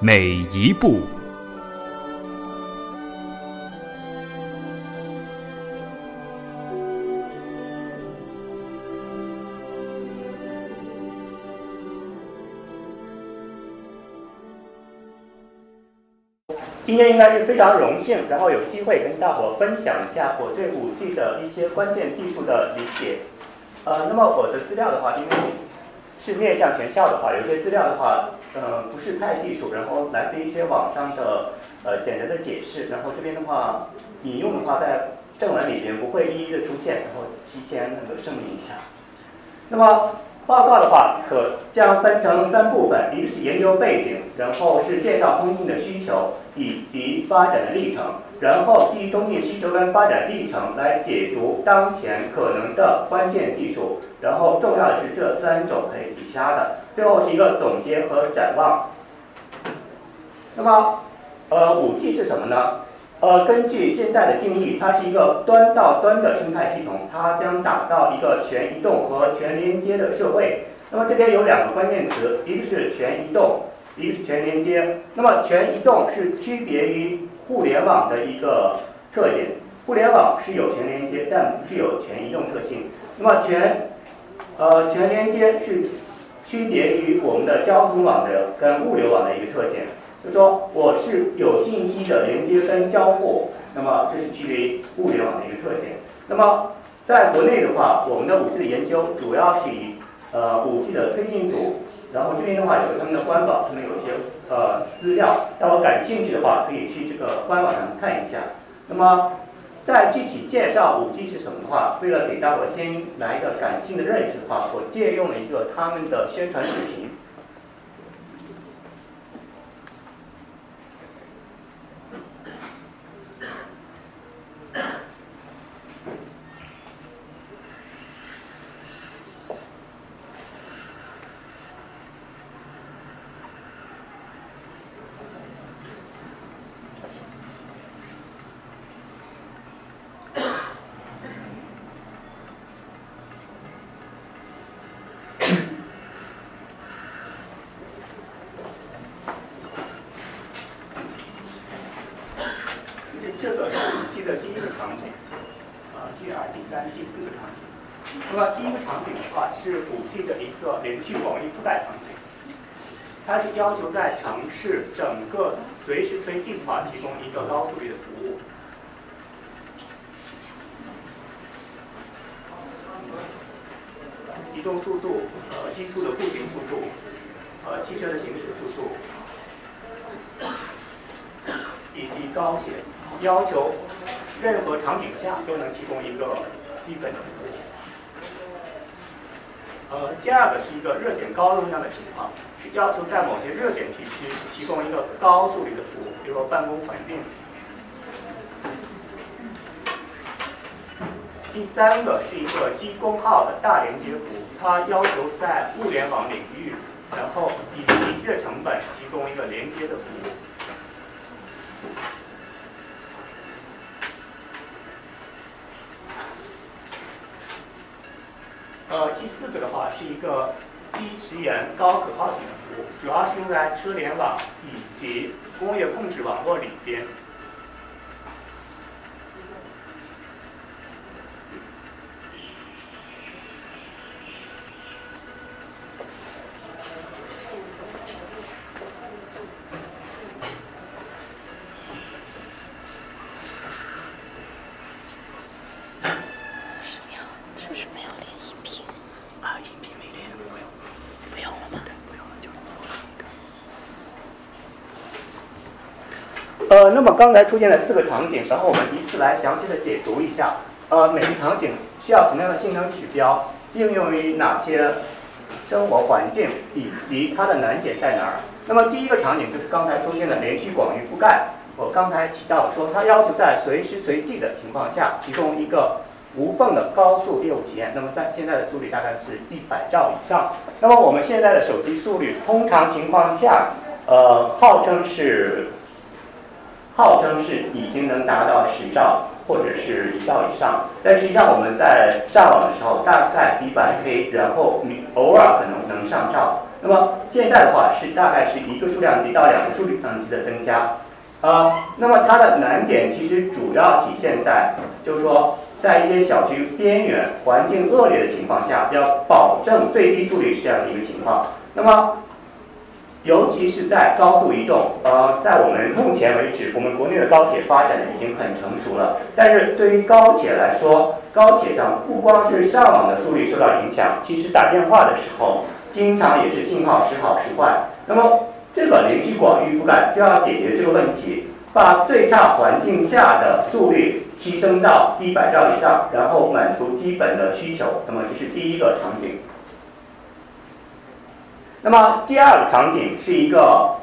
每一步。今天应该是非常荣幸，然后有机会跟大伙分享一下我对五 G 的一些关键技术的理解。呃，那么我的资料的话，因为是面向全校的话，有些资料的话，呃，不是太技术，然后来自一些网上的呃简单的解释，然后这边的话引用的话在正文里边不会一一的出现，然后提前那个声明一下。那么报告的话，可将分成三部分，一个是研究背景，然后是介绍通信的需求以及发展的历程，然后基于通信需求跟发展历程来解读当前可能的关键技术，然后重要的是这三种可以抵消的，最后是一个总结和展望。那么，呃，五 G 是什么呢？呃，根据现在的定义，它是一个端到端的生态系统，它将打造一个全移动和全连接的社会。那么这边有两个关键词，一个是全移动，一个是全连接。那么全移动是区别于互联网的一个特点，互联网是有全连接，但不具有全移动特性。那么全，呃，全连接是区别于我们的交通网的跟物流网的一个特点。就说我是有信息的连接跟交互，那么这是区别于物联网的一个特点。那么在国内的话，我们的五 G 的研究主要是以呃五 G 的推进组，然后这边的话有他们的官网，他们有一些呃资料，如果感兴趣的话，可以去这个官网上看一下。那么在具体介绍五 G 是什么的话，为了给大伙先来一个感性的认识的话，我借用了一个他们的宣传视频。这个是五 G 的第一个场景，呃，第二、第三、第四个场景。那么第一个场景的话是五 G 的一个连续广域覆盖场景，它是要求在城市整个随时随地的话提供一个高速率的服务。移动速度、呃，基础的步行速度、呃，汽车的行驶速度，以及高铁。要求任何场景下都能提供一个基本的服务。呃，第二个是一个热点高容量的情况，是要求在某些热点地区提供一个高速率的服务，比如说办公环境。第三个是一个基功耗的大连接服务，它要求在物联网领域，然后以极低的成本提供一个连接的服务。呃，第四个的话是一个低时延、高可靠性的服务，主要是用在车联网以及工业控制网络里边。是不是没有连音频？啊，音频没连，不用，不用了吗？不用了就。呃，那么刚才出现了四个场景，然后我们依次来详细的解读一下。呃，每个场景需要什么样的性能指标，应用于哪些生活环境，以及它的难点在哪儿。那么第一个场景就是刚才出现的连续广域覆盖。我刚才提到说，它要求在随时随地的情况下提供一个无缝的高速业务体验。那么在现在的速率大概是一百兆以上。那么我们现在的手机速率，通常情况下，呃，号称是，号称是已经能达到十兆或者是一兆以上。但实际上我们在上网的时候，大概几百 K，然后偶尔可能能上兆。那么现在的话是大概是一个数量级到两个数量级的增加。呃，那么它的难点其实主要体现在，就是说，在一些小区边缘、环境恶劣的情况下，要保证最低速率是这样的一个情况。那么，尤其是在高速移动，呃，在我们目前为止，我们国内的高铁发展已经很成熟了。但是对于高铁来说，高铁上不光是上网的速率受到影响，其实打电话的时候，经常也是信号时好时坏。那么，这个连续广域覆盖就要解决这个问题，把最差环境下的速率提升到一百兆以上，然后满足基本的需求。那么这是第一个场景。那么第二个场景是一个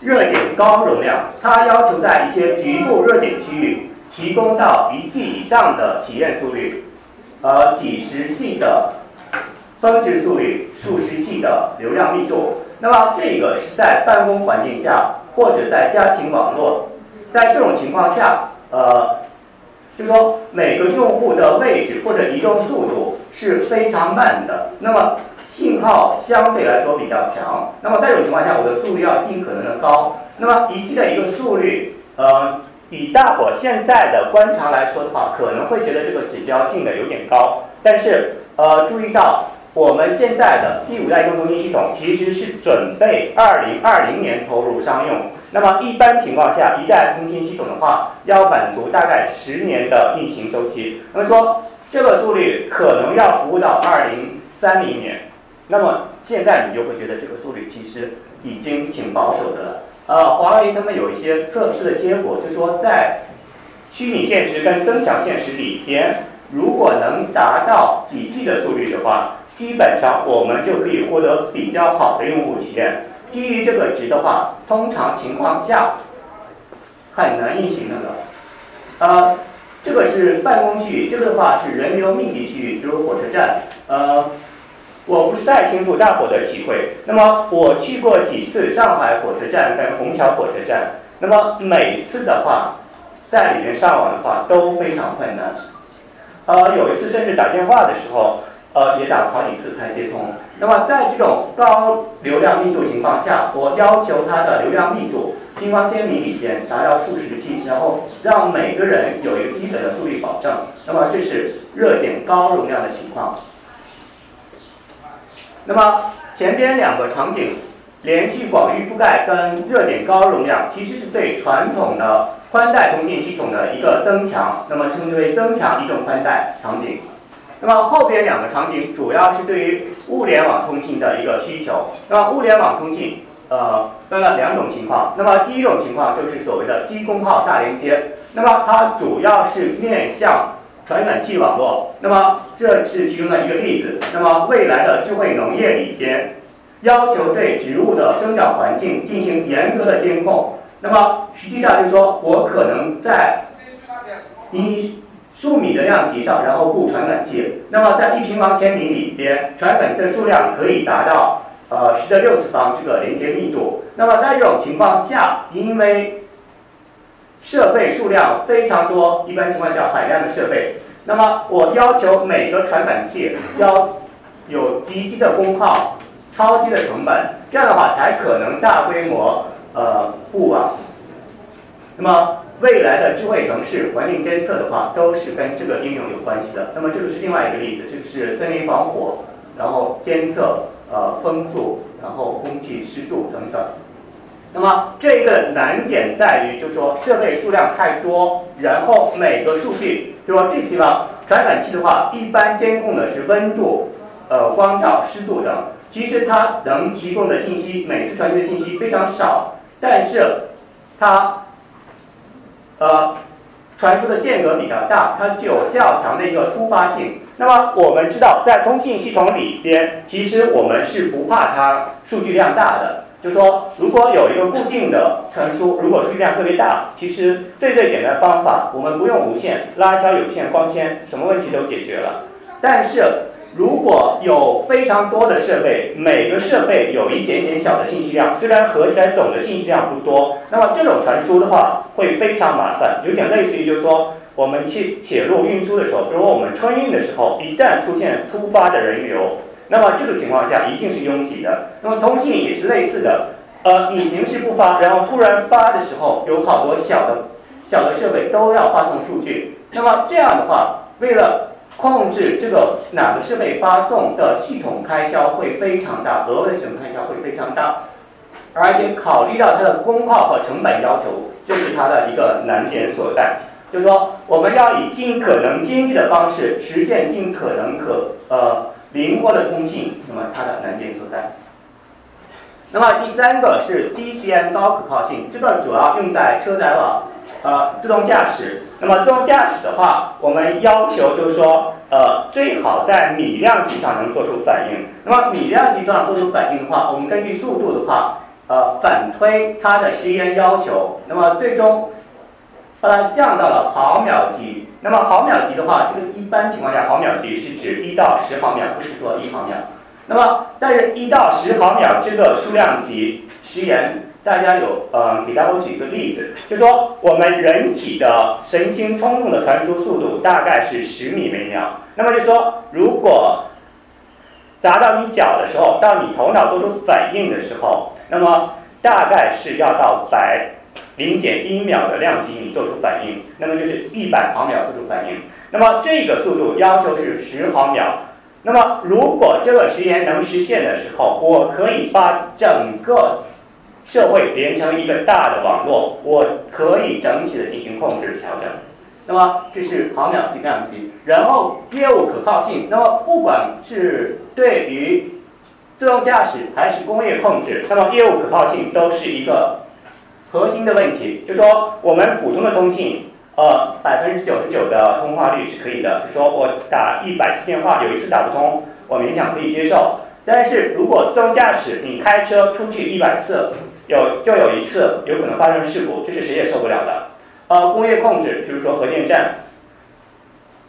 热点高容量，它要求在一些局部热点区域提供到一 G 以上的体验速率，呃几十 G 的峰值速率，数十 G 的流量密度。那么这个是在办公环境下，或者在家庭网络，在这种情况下，呃，就说每个用户的位置或者移动速度是非常慢的，那么信号相对来说比较强。那么在这种情况下，我的速率要尽可能的高。那么一 G 的一个速率，呃，以大伙现在的观察来说的话，可能会觉得这个指标定的有点高，但是呃，注意到。我们现在的第五代移动通信系统其实是准备二零二零年投入商用。那么一般情况下，一代通信系统的话，要满足大概十年的运行周期。那么说这个速率可能要服务到二零三零年。那么现在你就会觉得这个速率其实已经挺保守的了。呃，华为他们有一些测试的结果，就说在虚拟现实跟增强现实里边，如果能达到几 G 的速率的话。基本上我们就可以获得比较好的用户体验。基于这个值的话，通常情况下很难运行的了。呃，这个是办公区域，这个的话是人流密集区域，比如火车站。呃，我不是太清楚大伙的体会。那么我去过几次上海火车站跟虹桥火车站，那么每次的话，在里面上网的话都非常困难。呃，有一次甚至打电话的时候。呃，也打了好几次才接通。那么在这种高流量密度情况下，我要求它的流量密度平方千米里边达到数十 G，然后让每个人有一个基本的速率保证。那么这是热点高容量的情况。那么前边两个场景，连续广域覆盖跟热点高容量，其实是对传统的宽带通信系统的一个增强，那么称之为增强移动宽带场景。那么后边两个场景主要是对于物联网通信的一个需求。那么物联网通信，呃，分了两种情况。那么第一种情况就是所谓的低功耗大连接。那么它主要是面向传感器网络。那么这是其中的一个例子。那么未来的智慧农业里边，要求对植物的生长环境进行严格的监控。那么实际上就是说我可能在一。数米的量级上，然后布传感器。那么在一平方千米里边，传感器的数量可以达到呃十的六次方这个连接密度。那么在这种情况下，因为设备数量非常多，一般情况下海量的设备，那么我要求每个传感器要有极低的功耗、超低的成本，这样的话才可能大规模呃布网。那么。未来的智慧城市环境监测的话，都是跟这个应用有关系的。那么这个是另外一个例子，这个是森林防火，然后监测呃风速，然后空气湿度等等。那么这一个难点在于，就是说设备数量太多，然后每个数据，就说这个地方传感器的话，一般监控的是温度、呃光照、湿度等。其实它能提供的信息，每次传递的信息非常少，但是它。呃，传输的间隔比较大，它具有较强的一个突发性。那么我们知道，在通信系统里边，其实我们是不怕它数据量大的。就是说，如果有一个固定的传输，如果数据量特别大，其实最最简单的方法，我们不用无线，拉一条有线光纤，什么问题都解决了。但是如果有非常多的设备，每个设备有一点点小的信息量，虽然合起来总的信息量不多，那么这种传输的话会非常麻烦，有点类似于就是说。我们去铁路运输的时候，如果我们春运的时候，一旦出现突发的人流，那么这个情况下一定是拥挤的。那么通信也是类似的，呃，你平时不发，然后突然发的时候，有好多小的、小的设备都要发送数据。那么这样的话，为了控制这个哪个设备发送的系统开销会非常大，额外的系统开销会非常大，而且考虑到它的功耗和成本要求，这是它的一个难点所在。就是说，我们要以尽可能经济的方式实现尽可能可呃灵活的通信，那么它的难点所在。那么第三个是低时延高可靠性，这个主要用在车载网呃自动驾驶。那么自动驾驶的话，我们要求就是说呃最好在米量级上能做出反应。那么米量级上做出反应的话，我们根据速度的话呃反推它的时延要求，那么最终。把它降到了毫秒级。那么毫秒级的话，这个一般情况下毫秒级是指一到十毫秒，不是说一毫秒。那么，但是一到十毫秒这个数量级时延，大家有呃，给大家举一个例子，就说我们人体的神经冲动的传输速度大概是十米每秒。那么就说，如果砸到你脚的时候，到你头脑做出反应的时候，那么大概是要到百。零点一秒的量级，你做出反应，那么就是一百毫秒做出反应。那么这个速度要求是十毫秒。那么如果这个时延能实现的时候，我可以把整个社会连成一个大的网络，我可以整体的进行控制调整。那么这是毫秒级量级。然后业务可靠性，那么不管是对于自动驾驶还是工业控制，那么业务可靠性都是一个。核心的问题就说，我们普通的通信，呃，百分之九十九的通话率是可以的。就说我打一百次电话，有一次打不通，我勉强可以接受。但是如果自动驾驶，你开车出去一百次，有就有一次有可能发生事故，这是谁也受不了的。呃，工业控制，比如说核电站，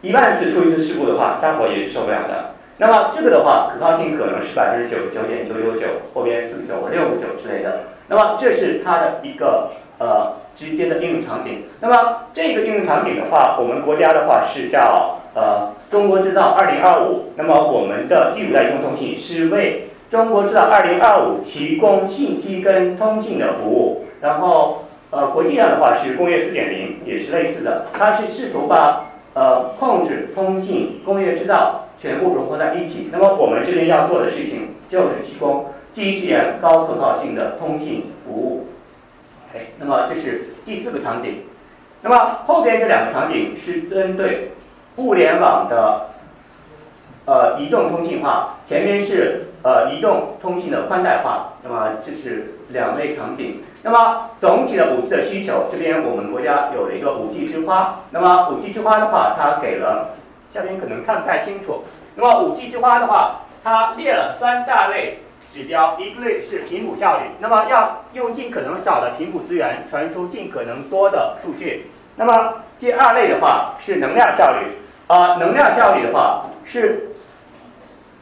一万次出一次事故的话，大伙也是受不了的。那么这个的话，可靠性可能是百分之九十九点九九九，后边四个九或六个九之类的。那么这是它的一个呃直接的应用场景。那么这个应用场景的话，我们国家的话是叫呃中国制造二零二五。那么我们的第五代移动通信是为中国制造二零二五提供信息跟通信的服务。然后呃国际上的话是工业四点零，也是类似的。它是试图把呃控制、通信、工业制造全部融合在一起。那么我们这边要做的事情就是提供。低时延、高可靠性的通信服务。OK，那么这是第四个场景。那么后边这两个场景是针对物联网的呃移动通信化，前面是呃移动通信的宽带化。那么这是两类场景。那么总体的五 G 的需求，这边我们国家有了一个五 G 之花。那么五 G 之花的话，它给了下边可能看不太清楚。那么五 G 之花的话，它列了三大类。指标一个类是频谱效率，那么要用尽可能少的频谱资源传输尽可能多的数据。那么第二类的话是能量效率，啊，能量效率的话是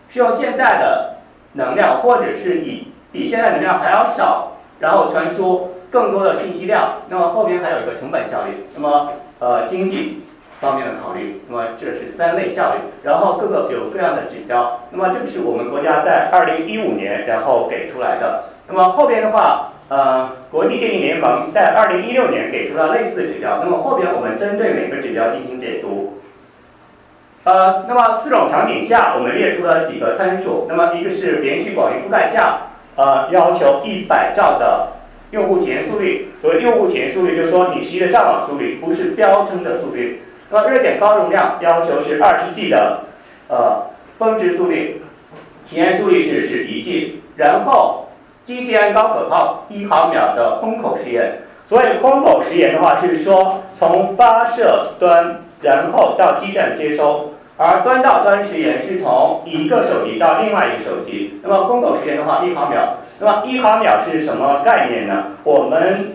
是用现在的能量或者是以比现在能量还要少，然后传输更多的信息量。那么后边还有一个成本效率，那么呃经济。方面的考虑，那么这是三类效率，然后各个有各样的指标，那么这个是我们国家在二零一五年然后给出来的，那么后边的话，呃，国际鉴定联盟在二零一六年给出了类似的指标，那么后边我们针对每个指标进行解读，呃，那么四种场景下，我们列出了几个参数，那么一个是连续广域覆盖下，呃，要求一百兆的用户体验速率，所谓用户体验速率，就是说你实际的上网速率，不是标称的速率。那么热点高容量要求是二十 G 的呃峰值速率，体验速率是是一 G，然后低时延高可靠一毫秒的空口时延。所谓空口时延的话是说从发射端，然后到基站接收，而端到端时延是从一个手机到另外一个手机。那么空口时延的话，一毫秒。那么一毫秒是什么概念呢？我们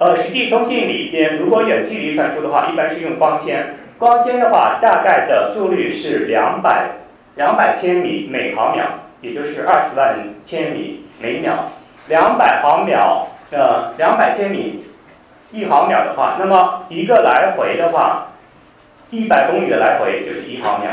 呃，实际通信里边，如果远距离传输的话，一般是用光纤。光纤的话，大概的速率是两百两百千米每毫秒，也就是二十万千米每秒。两百毫秒，呃，两百千米一毫秒的话，那么一个来回的话，一百公里的来回就是一毫秒。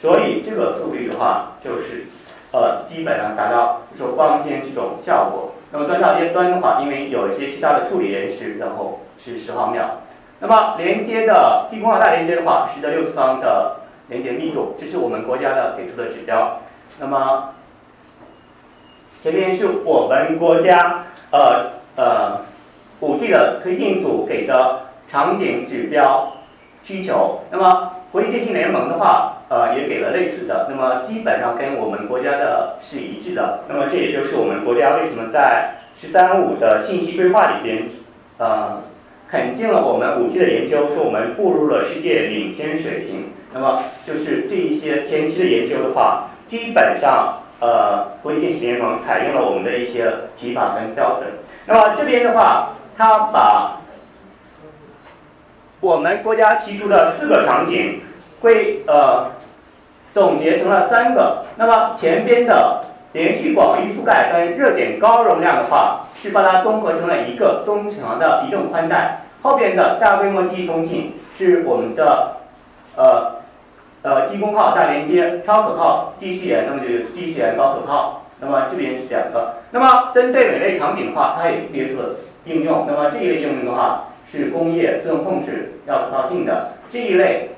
所以这个速率的话，就是呃，基本上达到就说光纤这种效果。那么端到端的话，因为有一些其他的处理延时，然后是十毫秒。那么连接的激光号大连接的话，十的六次方的连接密度，这是我们国家的给出的指标。那么前面是我们国家呃呃五 G 的推进组给的场景指标需求。那么国际电信联盟的话，呃也给了类似的，那么基本上跟我们国家的是一致的。那么这也就是我们国家为什么在“十三五”的信息规划里边，呃，肯定了我们五 G 的研究，说我们步入了世界领先水平。那么就是这一些前期的研究的话，基本上呃国际电信联盟采用了我们的一些提法跟标准。那么这边的话，它把我们国家提出的四个场景，归呃总结成了三个。那么前边的连续广域覆盖跟热点高容量的话，是把它综合成了一个中长的移动宽带。后边的大规模记忆通信是我们的呃呃低功耗大连接超可靠低时延，那么就是低时延高可靠。那么这边是两个。那么针对每类场景的话，它也列出了应用。那么这一类应用的话。是工业自动控制要可靠性的这一类，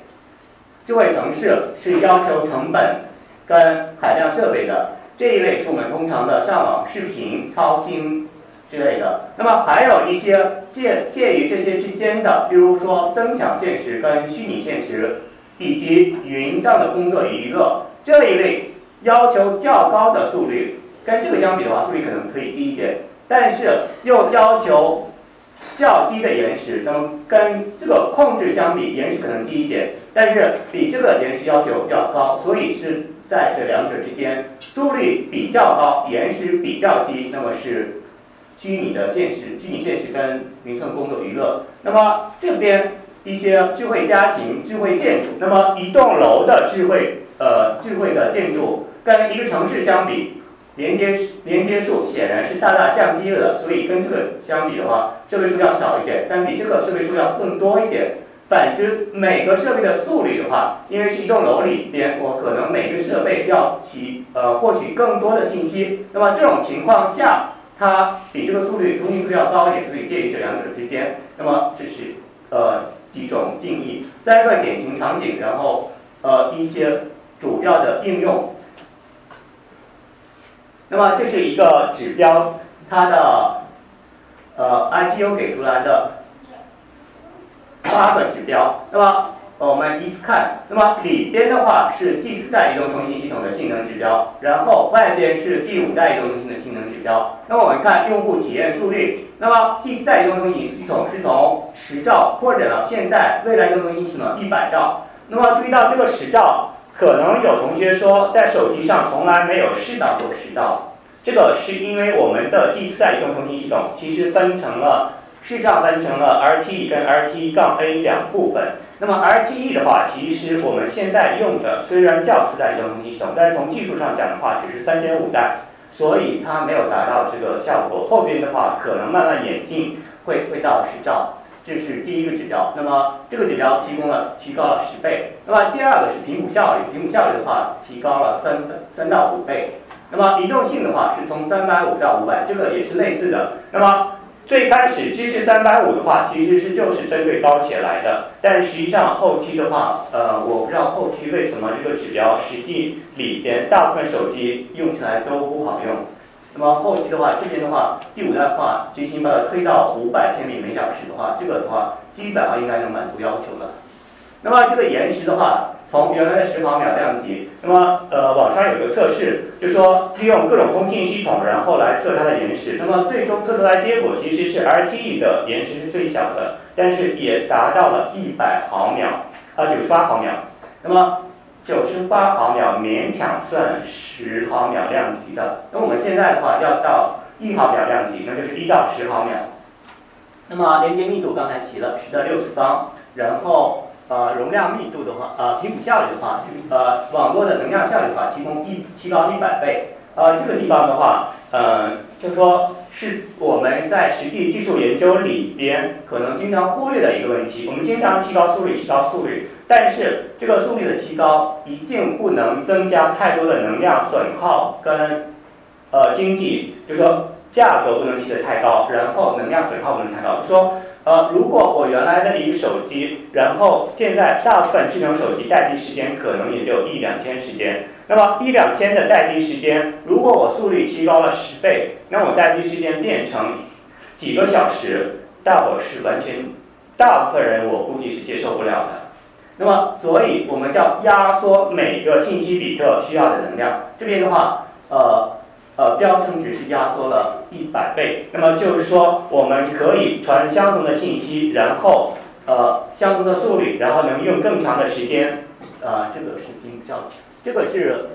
智慧城市是要求成本跟海量设备的这一类是我们通常的上网视频超清之类的。那么还有一些介介于这些之间的，比如说增强现实跟虚拟现实，以及云上的工作娱乐这一类要求较高的速率，跟这个相比的话，速率可能可以低一点，但是又要求。较低的延时，那么跟这个控制相比，延时可能低一点，但是比这个延时要求要高，所以是在这两者之间，速率比较高，延时比较低，那么是虚拟的现实，虚拟现实跟云算工作娱乐。那么这边一些智慧家庭、智慧建筑，那么一栋楼的智慧呃智慧的建筑跟一个城市相比。连接连接数显然是大大降低了，所以跟这个相比的话，设备数要少一点，但比这个设备数要更多一点。反之，每个设备的速率的话，因为是一栋楼里边，我可能每个设备要其呃获取更多的信息。那么这种情况下，它比这个速率通信速率要高一点，所以介于这两者之间。那么这是呃几种定义，三个典型场景，然后呃一些主要的应用。那么这是一个指标，它的呃 ITU 给出来的八个指标。那么我们依次看，那么里边的话是第四代移动通信系统的性能指标，然后外边是第五代移动通信的性能指标。那么我们看用户体验速率，那么第四代移动通信系统是从十兆扩展到现在未来移动通信系统一百兆。那么注意到这个十兆。可能有同学说，在手机上从来没有试到过十兆，这个是因为我们的第四代移动通信系统其实分成了视障分成了 RTE 跟 RTE 杠 A 两部分。那么 RTE 的话，其实我们现在用的虽然叫四代移动通信系统，但是从技术上讲的话，只是三点五代，所以它没有达到这个效果。后边的话，可能慢慢演进，会会到十兆。这是第一个指标，那么这个指标提供了提高了十倍。那么第二个是评估效率，评估效率的话提高了三三到五倍。那么移动性的话是从三百五到五百，这个也是类似的。那么最开始支持三百五的话，其实是就是针对高铁来的，但实际上后期的话，呃，我不知道后期为什么这个指标实际里边大部分手机用起来都不好用。那么后期的话，这边的话，第五代的话，最新把它推到五百千米每小时的话，这个的话，基本上应该能满足要求了。那么这个延时的话，从原来的十毫秒量级，那么呃网上有个测试，就说利用各种通信系统，然后来测它的延时。那么最终测出来结果其实是 RTE 的延时是最小的，但是也达到了一百毫秒，啊九十八毫秒。那么九十八毫秒勉强算十毫秒量级的。那我们现在的话要到一毫秒量级，那就是一到十毫秒。那么连接密度刚才提了十的六次方，然后。呃，容量密度的话，呃，频谱效率的话，呃，网络的能量效率的话，提供一提高一百倍。呃，这个地方的话，呃，就说是我们在实际技术研究里边可能经常忽略的一个问题。我们经常提高速率，提高速率，但是这个速率的提高一定不能增加太多的能量损耗跟呃经济，就是说价格不能提得太高，然后能量损耗不能太高，说。呃，如果我原来的一个手机，然后现在大部分智能手机待机时间可能也就一两天时间，那么一两天的待机时间，如果我速率提高了十倍，那我待机时间变成几个小时，大伙是完全，大部分人我估计是接受不了的。那么，所以我们叫压缩每个信息比特需要的能量。这边的话，呃。呃，标称值是压缩了一百倍，那么就是说，我们可以传相同的信息，然后呃相同的速率，然后能用更长的时间。呃，这个是频叫，这个是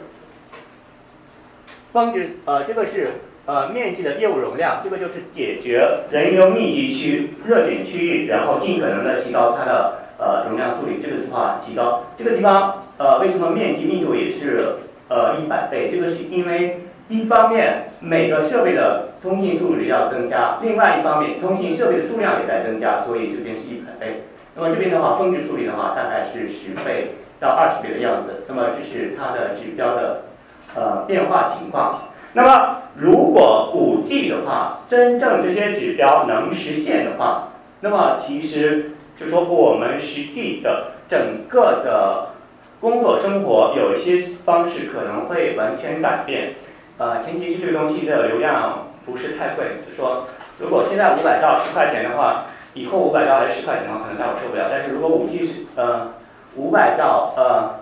峰值，呃，这个是呃面积的业务容量，这个就是解决人流密集区热点区域，然后尽可能的提高它的呃容量速率，这个的话提高。这个地方呃为什么面积密度也是呃一百倍？这个是因为。一方面，每个设备的通信速率要增加；另外一方面，通信设备的数量也在增加，所以这边是一百倍。那么这边的话，峰值速率的话，大概是十倍到二十倍的样子。那么这是它的指标的呃变化情况。那么如果五 G 的话，真正这些指标能实现的话，那么其实就说我们实际的整个的工作生活有一些方式可能会完全改变。呃，前提是这个东西的流量不是太贵，就说如果现在五百兆十块钱的话，以后五百兆还是十块钱的话，可能大伙受不了。但是如果五 G 是呃五百兆呃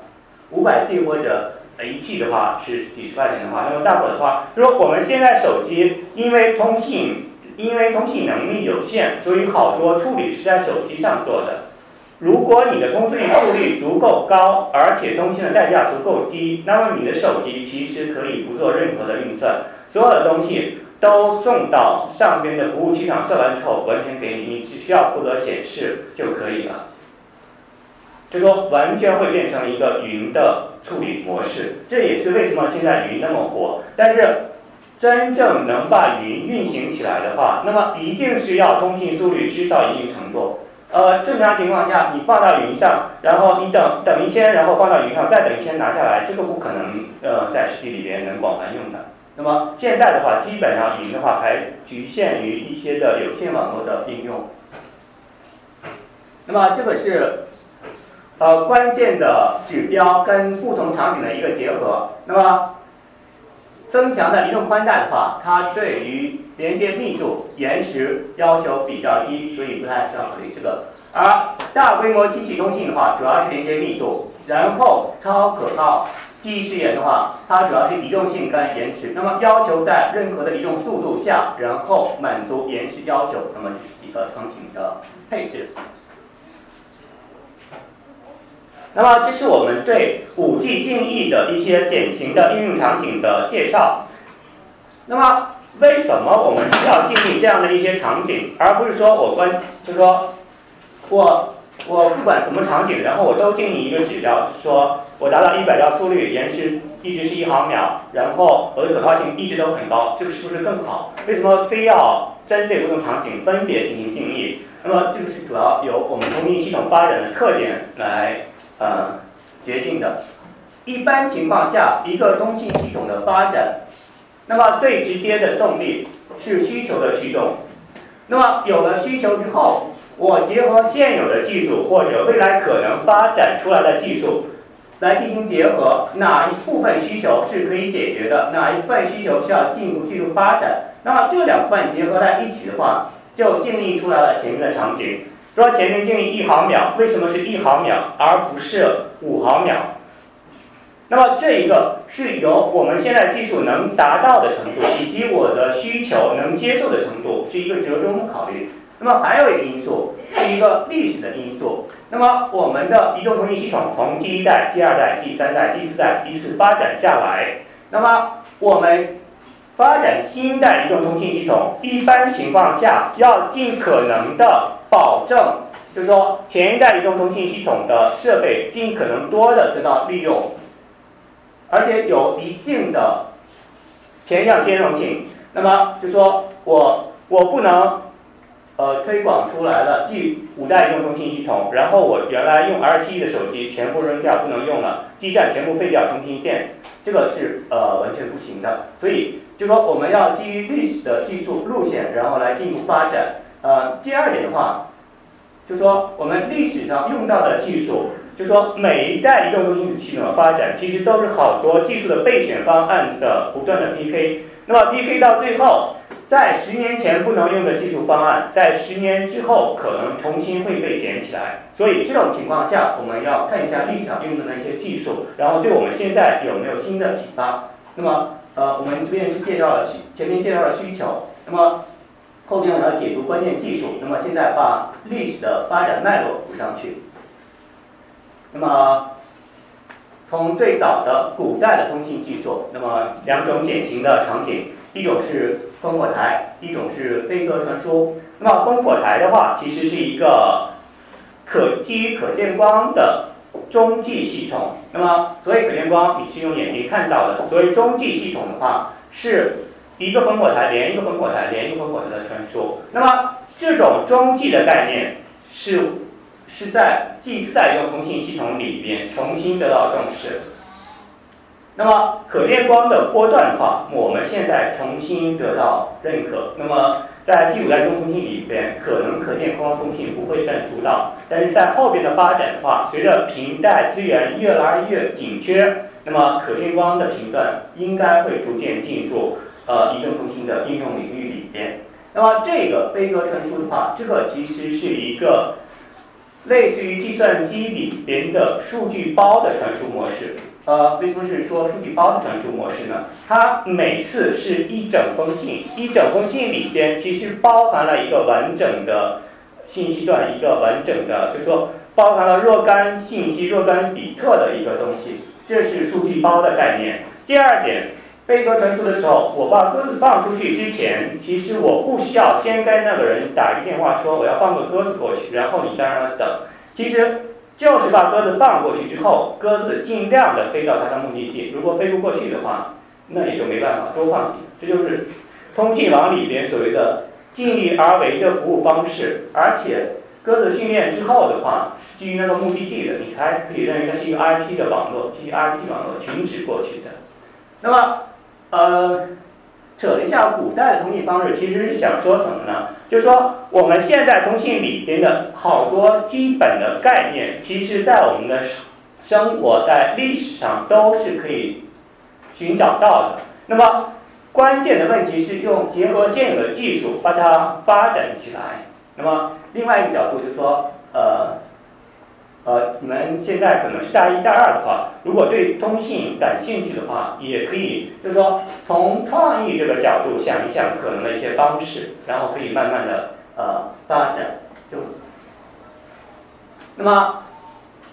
五百 G 或者一 G 的话是几十块钱的话，那么大伙的话，就说我们现在手机因为通信因为通信能力有限，所以好多处理是在手机上做的。如果你的通讯速率足够高，而且通信的代价足够低，那么你的手机其实可以不做任何的运算，所有的东西都送到上边的服务器上算完之后，完全给你，你只需要负责显示就可以了。就说完全会变成一个云的处理模式，这也是为什么现在云那么火。但是真正能把云运行起来的话，那么一定是要通信速率知道一定程度。呃，正常情况下，你放到云上，然后你等等一天，然后放到云上，再等一天拿下来，这个不可能呃在实际里边能广泛用的。那么现在的话，基本上云的话还局限于一些的有线网络的应用。那么这个是呃关键的指标跟不同场景的一个结合。那么增强的移动宽带的话，它对于连接密度、延时要求比较低，所以不太需要考虑这个。而大规模机器通信的话，主要是连接密度，然后超可靠记忆时延的话，它主要是移动性跟延迟。那么要求在任何的移动速度下，然后满足延时要求，那么这是几个场景的配置。那么这是我们对五 G 定义的一些典型的应用场景的介绍。那么为什么我们需要定义这样的一些场景，而不是说我关，就说我我不管什么场景，然后我都定义一个指标，说我达到一百兆速率，延迟一直是一毫秒，然后我的可靠性一直都很高，这个是不是更好？为什么非要针对不同场景分别进行定义？那么这个是主要由我们通信系统发展的特点来。呃，决定的。一般情况下，一个通信系统的发展，那么最直接的动力是需求的驱动。那么有了需求之后，我结合现有的技术或者未来可能发展出来的技术来进行结合，哪一部分需求是可以解决的，哪一部分需求需要进一步技术发展。那么这两部分结合在一起的话，就建立出来了前面的场景。说前面定义一毫秒，为什么是一毫秒而不是五毫秒？那么这一个是由我们现在技术能达到的程度，以及我的需求能接受的程度，是一个折中考虑。那么还有一个因素是一个历史的因素。那么我们的移动通信系统从第一代、第二代、第三代、第四代依次发展下来。那么我们发展新一代移动通信系统，一般情况下要尽可能的保证，就是说前一代移动通信系统的设备尽可能多的得到利用。而且有一定的前向兼容性，那么就说我我不能呃推广出来了第五代移动通信系统，然后我原来用 R7 的手机全部扔掉不能用了，基站全部废掉重新建，这个是呃完全不行的。所以就说我们要基于历史的技术路线，然后来进一步发展。呃，第二点的话，就说我们历史上用到的技术。就说每一代移动通信系统的发展，其实都是好多技术的备选方案的不断的 PK。那么 PK 到最后，在十年前不能用的技术方案，在十年之后可能重新会被捡起来。所以这种情况下，我们要看一下历史上用的那些技术，然后对我们现在有没有新的启发。那么，呃，我们这边是介绍了前面介绍了需求，那么后面我们要解读关键技术。那么现在把历史的发展脉络补上去。那么，从最早的古代的通信技术，那么两种典型的场景，一种是烽火台，一种是飞鸽传书。那么烽火台的话，其实是一个可基于可见光的中继系统。那么所以可见光，你是用眼睛看到的。所以中继系统的话，是一个烽火台连一个烽火台连一个烽火台的传输。那么这种中继的概念是。是在第四代移动通信系统里边重新得到重视。那么可见光的波段的话，我们现在重新得到认可。那么在第五代移动通信里边，可能可见光通信不会占主导，但是在后边的发展的话，随着频带资源越来越紧缺，那么可见光的频段应该会逐渐进入呃移动通信的应用领域里边。那么这个飞鸽传书的话，这个其实是一个。类似于计算机里边的数据包的传输模式，呃，为什么是说数据包的传输模式呢？它每次是一整封信，一整封信里边其实包含了一个完整的信息段，一个完整的，就是说包含了若干信息、若干比特的一个东西，这是数据包的概念。第二点。飞鸽传书的时候，我把鸽子放出去之前，其实我不需要先跟那个人打一个电话，说我要放个鸽子过去，然后你再让他等。其实就是把鸽子放过去之后，鸽子尽量的飞到它的目的地。如果飞不过去的话，那也就没办法，多放几个。这就是通信网里边所谓的尽力而为的服务方式。而且鸽子训练之后的话，基于那个目的地的，你还可以认为它是一个 IP 的网络，基于 IP 网络停止过去的。那么。呃，扯一下古代的通信方式，其实是想说什么呢？就是说我们现在通信里边的好多基本的概念，其实在我们的生活在历史上都是可以寻找到的。那么关键的问题是用结合现有的技术把它发展起来。那么另外一个角度就是说，呃。呃，你们现在可能是大一、大二的话，如果对通信感兴趣的话，也可以，就是说从创意这个角度想一想可能的一些方式，然后可以慢慢的呃发展。就那么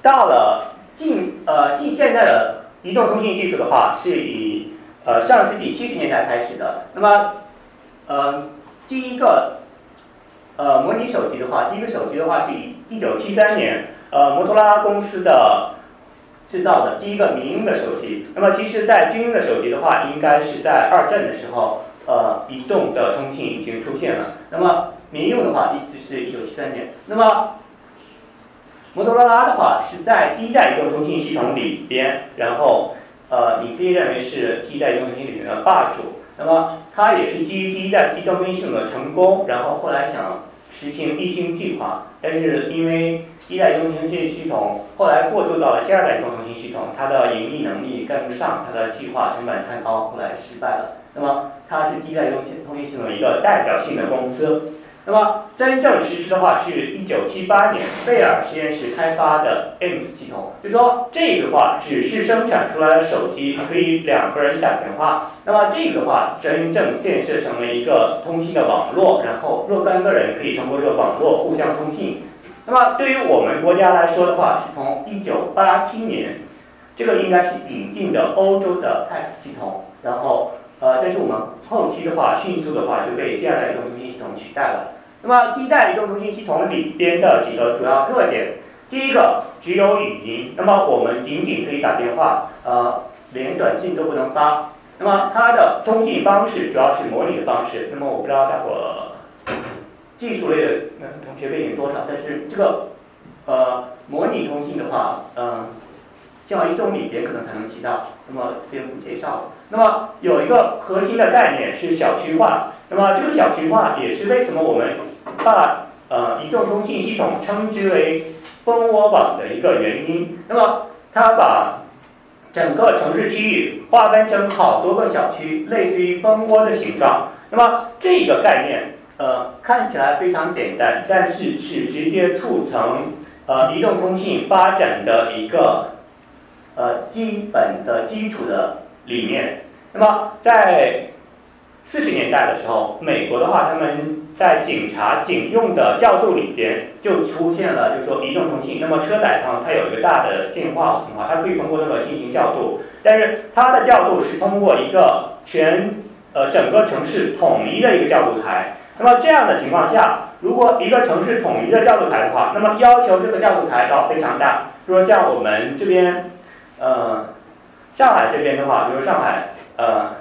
到了近呃近现在的移动通信技术的话，是以呃上世纪七十年代开始的。那么呃第一个呃模拟手机的话，第一个手机的话是以一九七三年。呃，摩托罗拉公司的制造的第一个民用的手机。那么，其实，在军用的手机的话，应该是在二战的时候，呃，移动的通信已经出现了。那么，民用的话，意思是一九七三年。那么，摩托罗拉的话是在第一代移动通信系统里边，然后，呃，你可以认为是第一代移动通信里面的霸主。那么，它也是基于第一代移动通信系统的成功，然后后来想实行一星计划，但是因为第一代移动通信系统后来过渡到了第二代通信系统，它的盈利能力跟不上，它的计划成本太高，后来失败了。那么它是第一代通信通信系统一个代表性的公司。那么真正实施的话是一九七八年贝尔实验室开发的 AMS 系统，就说这个话只是生产出来的手机可以两个人打电话，那么这个话真正建设成了一个通信的网络，然后若干个人可以通过这个网络互相通信。那么对于我们国家来说的话，是从一九八七年，这个应该是引进的欧洲的 PAX 系统，然后呃，但是我们后期的话，迅速的话就被接下来移动通信系统取代了。那么基带移动通信系统里边的几个主要特点，第一个只有语音，那么我们仅仅可以打电话，呃，连短信都不能发。那么它的通信方式主要是模拟的方式。那么我不知道大伙技术类的学背景多少，但是这个呃模拟通信的话，嗯，像移动里边可能才能起到。那么这边不介绍了。那么有一个核心的概念是小区化。那么这个小区化也是为什么我们把呃移动通信系统称之为蜂窝网的一个原因。那么它把整个城市区域划分成好多个小区，类似于蜂窝的形状。那么这个概念呃看起来非常简单，但是是直接促成呃移动通信发展的一个呃基本的基础的理念。那么在四十年代的时候，美国的话，他们在警察警用的调度里边就出现了，就是说移动通信。那么车载上它有一个大的电话情况，它可以通过那个进行调度，但是它的调度是通过一个全呃整个城市统一的一个调度台。那么这样的情况下，如果一个城市统一的调度台的话，那么要求这个调度台要非常大。比如说像我们这边，呃，上海这边的话，比如上海，呃。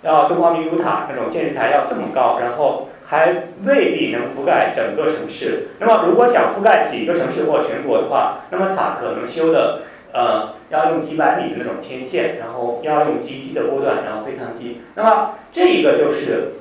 要东方明珠塔那种电视台要这么高，然后还未必能覆盖整个城市。那么如果想覆盖几个城市或全国的话，那么塔可能修的呃要用几百米的那种天线，然后要用极低的波段，然后非常低。那么这一个就是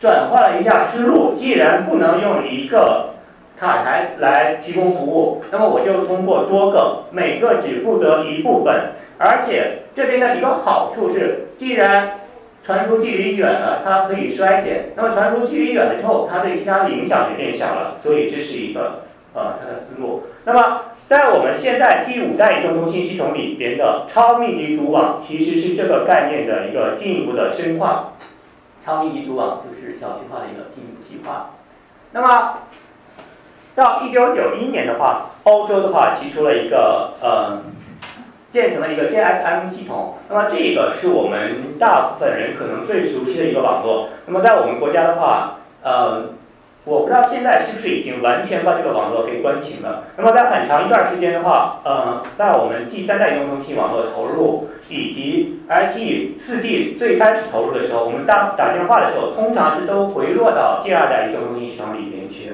转换了一下思路，既然不能用一个塔台来提供服务，那么我就通过多个，每个只负责一部分。而且这边的一个好处是，既然传输距离远了，它可以衰减。那么传输距离远了之后，它对其他的影响就变小了。所以这是一个呃它的思路。那么在我们现在第五代移动通信系统里边的超密集组网，其实是这个概念的一个进一步的深化。超密集组网就是小区化的一个进一步细化。那么到一九九一年的话，欧洲的话提出了一个呃。建成了一个 GSM 系统，那么这个是我们大部分人可能最熟悉的一个网络。那么在我们国家的话，呃，我不知道现在是不是已经完全把这个网络给关停了。那么在很长一段时间的话，呃，在我们第三代移动通信网络投入以及 IT 四 G 最开始投入的时候，我们打打电话的时候，通常是都回落到第二代移动通信系统里面去。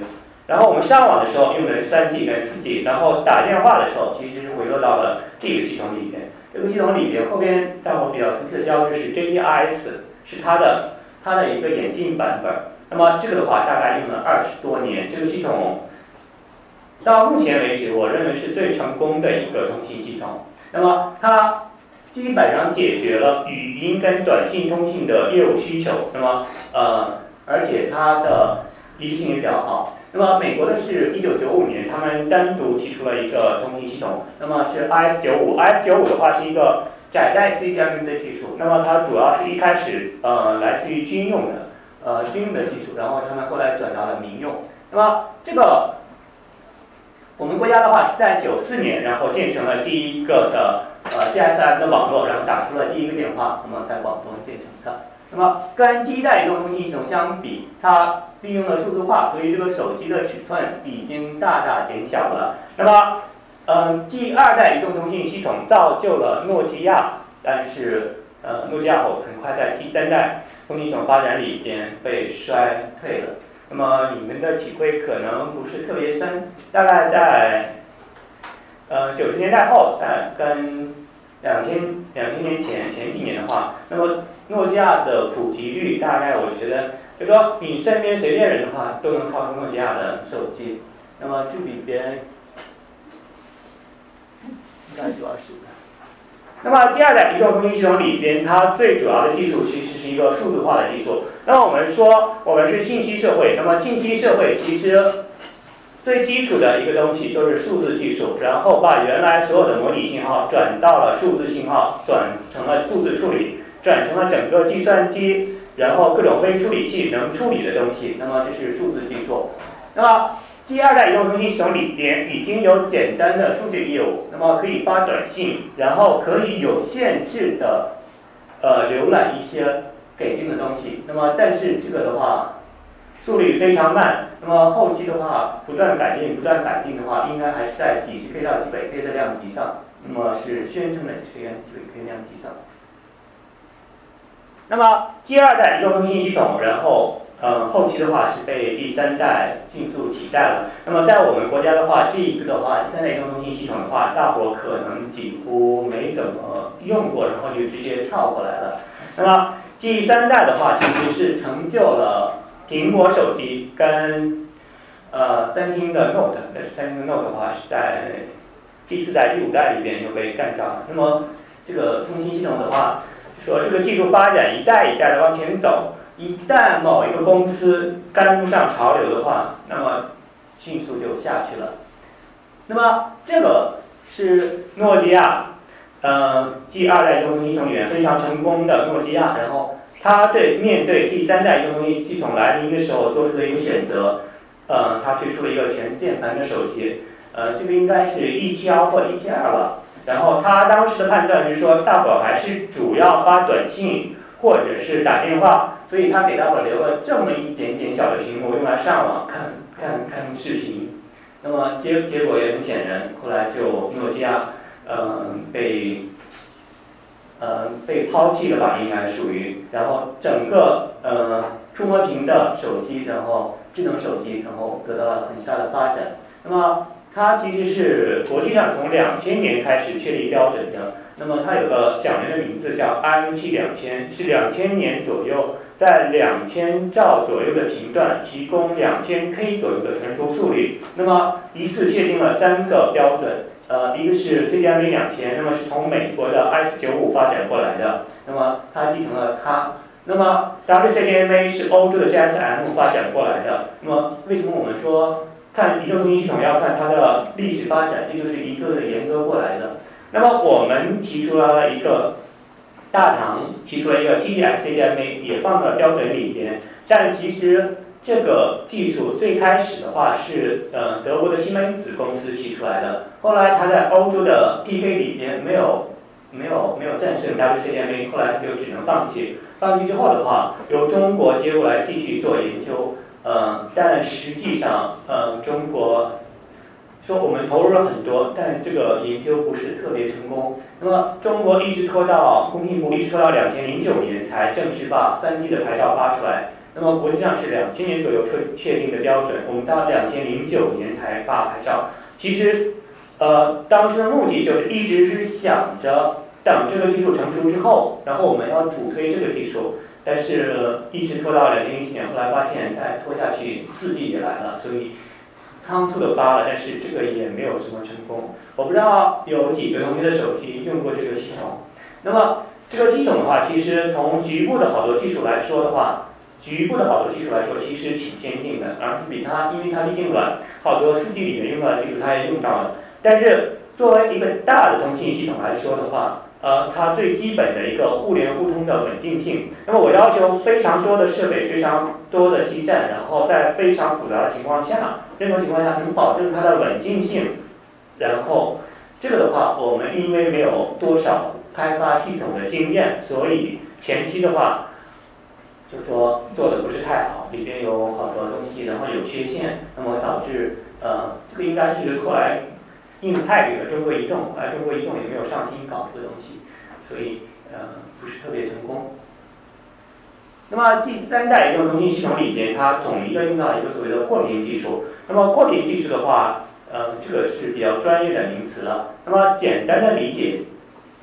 然后我们上网的时候用的是三 G 跟四 G，然后打电话的时候其实是回落到了这个系统里面。这个系统里面后边大伙比较熟悉的标志是 JDRS，是它的它的一个演进版本。那么这个的话大概用了二十多年，这个系统到目前为止我认为是最成功的一个通信系统。那么它基本上解决了语音跟短信通信的业务需求。那么呃，而且它的一致性也比较好。那么美国的是1995年，他们单独提出了一个通信系统，那么是 IS95，IS95 的话是一个窄带 CDMA 的技术，那么它主要是一开始呃来自于军用的，呃军用的技术，然后他们后来转到了民用。那么这个我们国家的话是在94年，然后建成了第一个的呃 GSM 的网络，然后打出了第一个电话，那么在广东建成的。那么跟第一代移动通信系统相比，它利用了数字化，所以这个手机的尺寸已经大大减小了。那么，嗯，第二代移动通信系统造就了诺基亚，但是，呃，诺基亚后很快在第三代从一种发展里边被衰退了。那么你们的体会可能不是特别深，大概在，呃，九十年代后，在跟两千两千年前前几年的话，那么。诺基亚的普及率大概，我觉得，就说你身边随便人的话，都能靠诺基亚的手机。那么这里边应该主要是。那么第二代移动通信系统里边，它最主要的技术其实是一个数字化的技术。那么我们说我们是信息社会，那么信息社会其实最基础的一个东西就是数字技术，然后把原来所有的模拟信号转到了数字信号，转成了数字处理，转成了整个计算机，然后各种微处理器能处理的东西。那么这是数字技术。那么第二代移动通信系统里边已经有简单的数据业务，那么可以发短信，然后可以有限制的呃浏览一些给定的东西。那么但是这个的话速率非常慢，那么后期的话不断改进、不断改进的话，应该还是在几十 K 到几百 K 的量级上。那么是宣称的几十 K、几百 K 量级上。那么第二代移动通信系统，然后。嗯，后期的话是被第三代迅速替代了。那么在我们国家的话，这一个的话，第三代移动通信系统的话，大伙可能几乎没怎么用过，然后就直接跳过来了。那么第三代的话，其实是成就了苹果手机跟呃三星的 Note，但是三星的 Note 的话是在第四代、第五代里边就被干掉了。那么这个通信系统的话，说这个技术发展一代一代的往前走。一旦某一个公司跟不上潮流的话，那么迅速就下去了。那么这个是诺基亚，呃，第二代移动通信系统里面非常成功的诺基亚，然后它对面对第三代移动通信系统来临的时候做出了一个选择，呃，它推出了一个全键盘的手机，呃，这个应该是 E7 或 E7 吧。然后他当时的判断是说，大伙还是主要发短信或者是打电话。所以他给大伙留了这么一点点小的屏幕，用来上网看看看视频。那么结结果也很显然，后来就诺基亚，嗯，被，呃，被抛弃了吧，应该属于。然后整个呃触摸屏的手机，然后智能手机，然后得到了很大的发展。那么它其实是国际上从两千年开始确立标准的。那么它有个响人的名字叫 IM7 两千，是两千年左右。在两千兆左右的频段提供两千 K 左右的传输速率，那么一次确定了三个标准，呃，一个是 CDMA 两千，那么是从美国的 S 九五发展过来的，那么它继承了它，那么 WCDMA 是欧洲的 GSM 发展过来的，那么为什么我们说看移动通信系统要看它的历史发展，这就是一个个严格过来的，那么我们提出了一个。大唐提出了一个 TD-SCDMA，也放到标准里边，但其实这个技术最开始的话是呃德国的西门子公司提出来的，后来他在欧洲的 PK 里边没有没有没有战胜 WCDMA，后来他就只能放弃。放弃之后的话，由中国接过来继续做研究，呃，但实际上呃中国。说我们投入了很多，但这个研究不是特别成功。那么中国一直拖到工信部，一直拖到两千零九年才正式把三 G 的牌照发出来。那么国际上是两千年左右确确定的标准，我们到两千零九年才发牌照。其实，呃，当时的目的就是一直是想着等这个技术成熟之后，然后我们要主推这个技术。但是一直拖到两千零九年，后来发现再拖下去四 G 也来了，所以。仓促的发了，但是这个也没有什么成功。我不知道有几个同学的手机用过这个系统。那么这个系统的话，其实从局部的好多技术来说的话，局部的好多技术来说，其实挺先进的。而不比它，因为它毕竟软，好多四 G 里面用到的技术它也用到了。但是作为一个大的通信系统来说的话，呃，它最基本的一个互联互通的稳定性。那么我要求非常多的设备，非常多的基站，然后在非常复杂的情况下。任何情况下能保证它的稳定性，然后这个的话，我们因为没有多少开发系统的经验，所以前期的话，就说做的不是太好，里边有好多东西，然后有缺陷，那么导致呃，这个应该是后来硬派给了中国移动，后来中国移动也没有上心搞这个东西，所以呃不是特别成功。那么第三代移动通信系统里边，它统一的用到一个所谓的扩频技术。那么扩频技术的话，呃，这个是比较专业的名词了。那么简单的理解，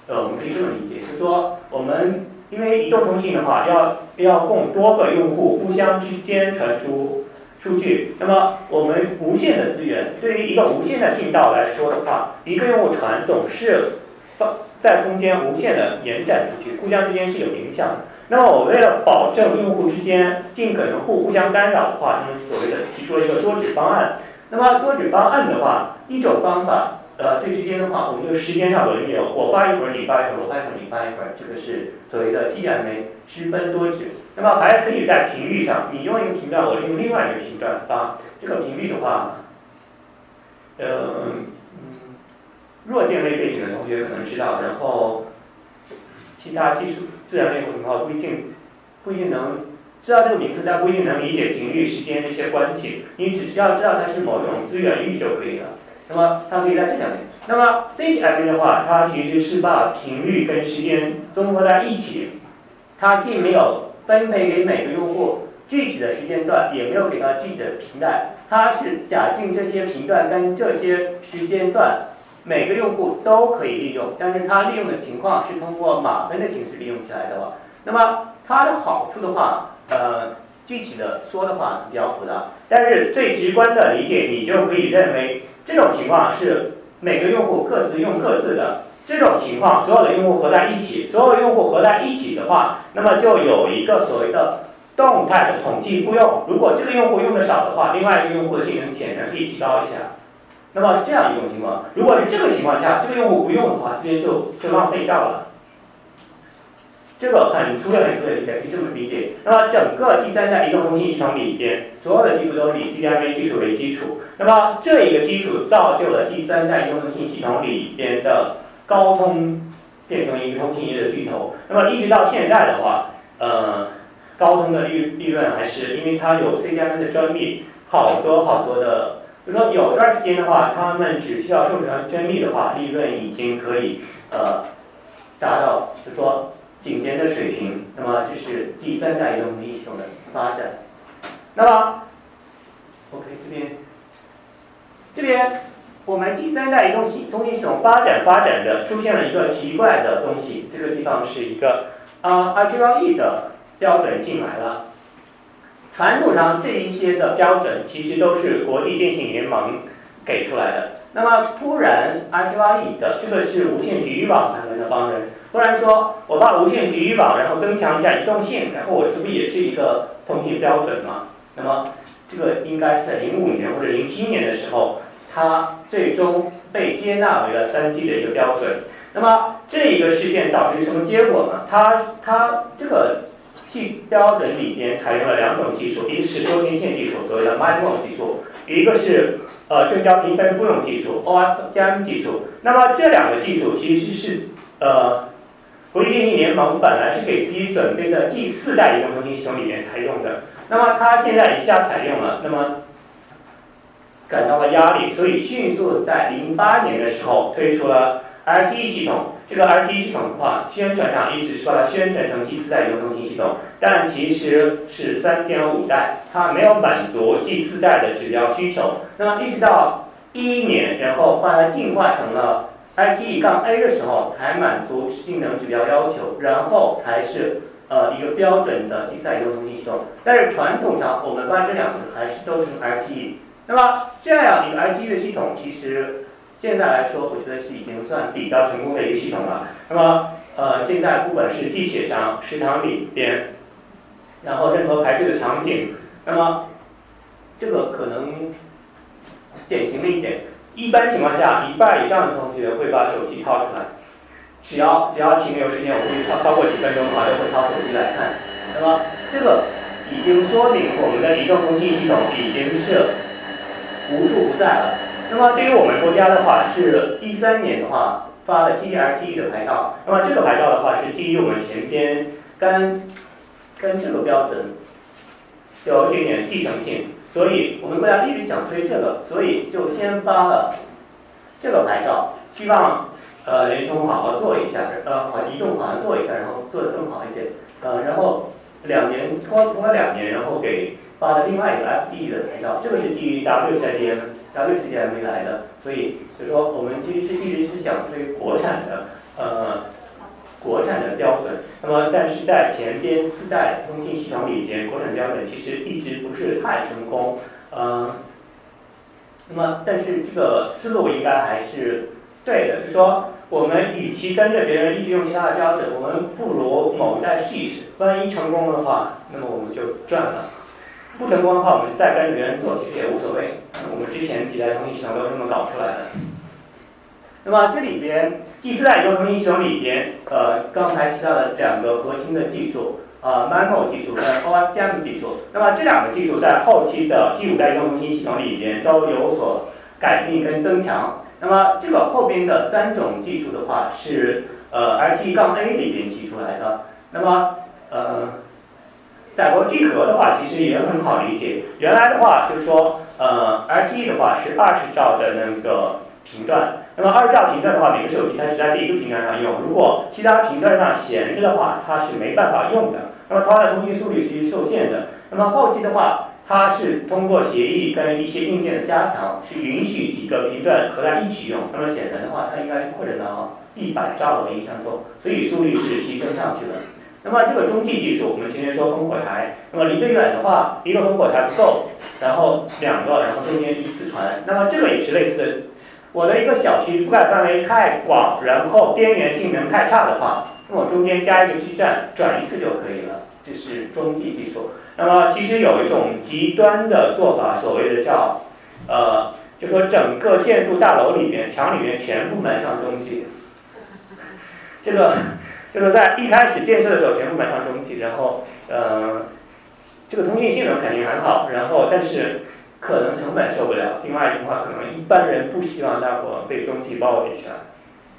呃，我们可以这么理解，就是说我们因为移动通信的话，要要供多个用户互相之间传输数据。那么我们无线的资源，对于一个无线的信道来说的话，一个用户传总是放在空间无限的延展出去，互相之间是有影响的。那么我为了保证用户之间尽可能不互相干扰的话，他们所谓的提出了一个多指方案。那么多指方案的话，一种方法，呃，最直接的话，我们这个时间上轮流，我发一会儿你发一会儿，我发一会儿你发一会儿，这个是所谓的 TMA 十分多指。那么还可以在频率上，你用一个频段，我用另外一个频段发。这个频率的话，呃，嗯，弱电类背景的同学可能知道，然后其他技术自然类或什么不一定不一定能知道这个名字，但不一定能理解频率时间这些关系。你只需要知道它是某一种资源域就可以了。那么它可以在这两点。那么 CHF 的话，它其实是把频率跟时间综合在一起，它既没有分配给每个用户具体的时间段，也没有给到具体的频段，它是假定这些频段跟这些时间段每个用户都可以利用，但是它利用的情况是通过码分的形式利用起来的。那么它的好处的话，呃，具体的说的话比较复杂，但是最直观的理解，你就可以认为这种情况是每个用户各自用各自的。这种情况，所有的用户合在一起，所有用户合在一起的话，那么就有一个所谓的动态的统计复用。如果这个用户用的少的话，另外一个用户的性能显然可以提高一下。那么是这样一种情况，如果是这个情况下，这个用户不用的话，直接就就浪费掉了。这个很粗略、很粗略理解，可以这么理解。那么整个第三代移动通信系统里边，所有的技术都是以 CDMA 技术为基础。那么这一个基础造就了第三代移动通信系统里边的高通变成一个通信业的巨头。那么一直到现在的话，呃，高通的利利润还是因为它有 CDMA 的专利，好多好多的。就说有一段时间的话，他们只需要授权专利的话，利润已经可以呃达到，就说。顶尖的水平，那么这是第三代移动通信系统的发展。那么，OK 这边，这边我们第三代移动系通信系统发展发展的出现了一个奇怪的东西，这个地方是一个啊 RGE 的标准进来了。传统上这一些的标准其实都是国际电信联盟给出来的。那么突然 RGE 的这个是无线局域网他们的帮人。突然说，我把无线局域网，然后增强一下移动性，然后我这不也是一个通信标准吗？那么这个应该是在零五年或者零七年的时候，它最终被接纳为了三 G 的一个标准。那么这一个事件导致什么结果呢？它它这个系标准里边采用了两种技术，一个是多天线技术，所谓的 MIMO 技术，一个是呃正交频分复用技术 OFDM 技术。那么这两个技术其实是呃。国际电信联盟本来是给自己准备的第四代移动通信系统里面采用的，那么它现在一下采用了，那么感到了压力，所以迅速在零八年的时候推出了 RTE 系统。这个 RTE 系统的话，宣传上一直说它宣传成第四代移动通信系统，但其实是三点五代，它没有满足第四代的指标需求。那么一直到一一年，然后把它进化成了。RTE 杠 A 的时候才满足性能指标要求，然后才是呃一个标准的第四代移动通信系统。但是传统上我们把这两个还是都是 RTE。那么这样一个 RTE 的系统，其实现在来说，我觉得是已经算比较成功的一个系统了。那么呃现在不管是地铁上、食堂里边，然后任何排队的场景，那么这个可能典型的一点。一般情况下，一半以上的同学会把手机掏出来。只要只要停留时间，我估计超超过几分钟的话，都会掏手机来看。那么这个已经说明我们的移动通信系统已经是无处不在了。那么对于我们国家的话，是一三年的话发了 TD-LTE 的牌照。那么这个牌照的话是基于我们前边跟跟这个标准有一点点继承性。所以我们国家一直想推这个，所以就先发了这个牌照，希望呃联通好好做一下，呃好移动好好做一下，然后做得更好一点，呃然后两年拖拖了两年，然后给发了另外一个 FD 的牌照，这个是基于 WCDM WCDM 来的，所以就说我们其实是一直是想推国产的呃。国产的标准，那么但是在前边四代通信系统里边，国产标准其实一直不是太成功，嗯，那么但是这个思路应该还是对的，就是说我们与其跟着别人一直用其他的标准，我们不如某一代试一试，万一成功的话，那么我们就赚了；不成功的话，我们再跟别人做，其实也无所谓。我们之前几代通信系统都是这么搞出来的。那么这里边第四代移动通信系统里边，呃，刚才提到的两个核心的技术，呃，MIMO 技术跟 OFDM 技术。那么这两个技术在后期的第五代移动通信系统里边都有所改进跟增强。那么这个后边的三种技术的话，是呃 RT 杠 A 里边提出来的。那么呃，载波聚合的话，其实也很好理解。原来的话就是说，呃，RTE 的话是二十兆的那个频段。那么二十兆频段的话，每个手机它只在这一个频段上用。如果其他频段上闲着的话，它是没办法用的。那么它的通讯速率是受限的。那么后期的话，它是通过协议跟一些硬件的加强，是允许几个频段合在一起用。那么显然的话，它应该是扩展到一百兆的音箱中，所以速率是提升上去了。那么这个中继技术，我们前面说烽火台，那么离得远的话，一个烽火台不够，然后两个，然后中间一次传。那么这个也是类似的。我的一个小区覆盖范围太广，然后边缘性能太差的话，那么中间加一个基站转一次就可以了，这是中继技术。那么其实有一种极端的做法，所谓的叫，呃，就说整个建筑大楼里面墙里面全部埋上中继，这个就是在一开始建设的时候全部埋上中继，然后呃，这个通信性能肯定很好，然后但是可能成本受不了。另外一句话，可能一般人不希望大伙被中继包围起来，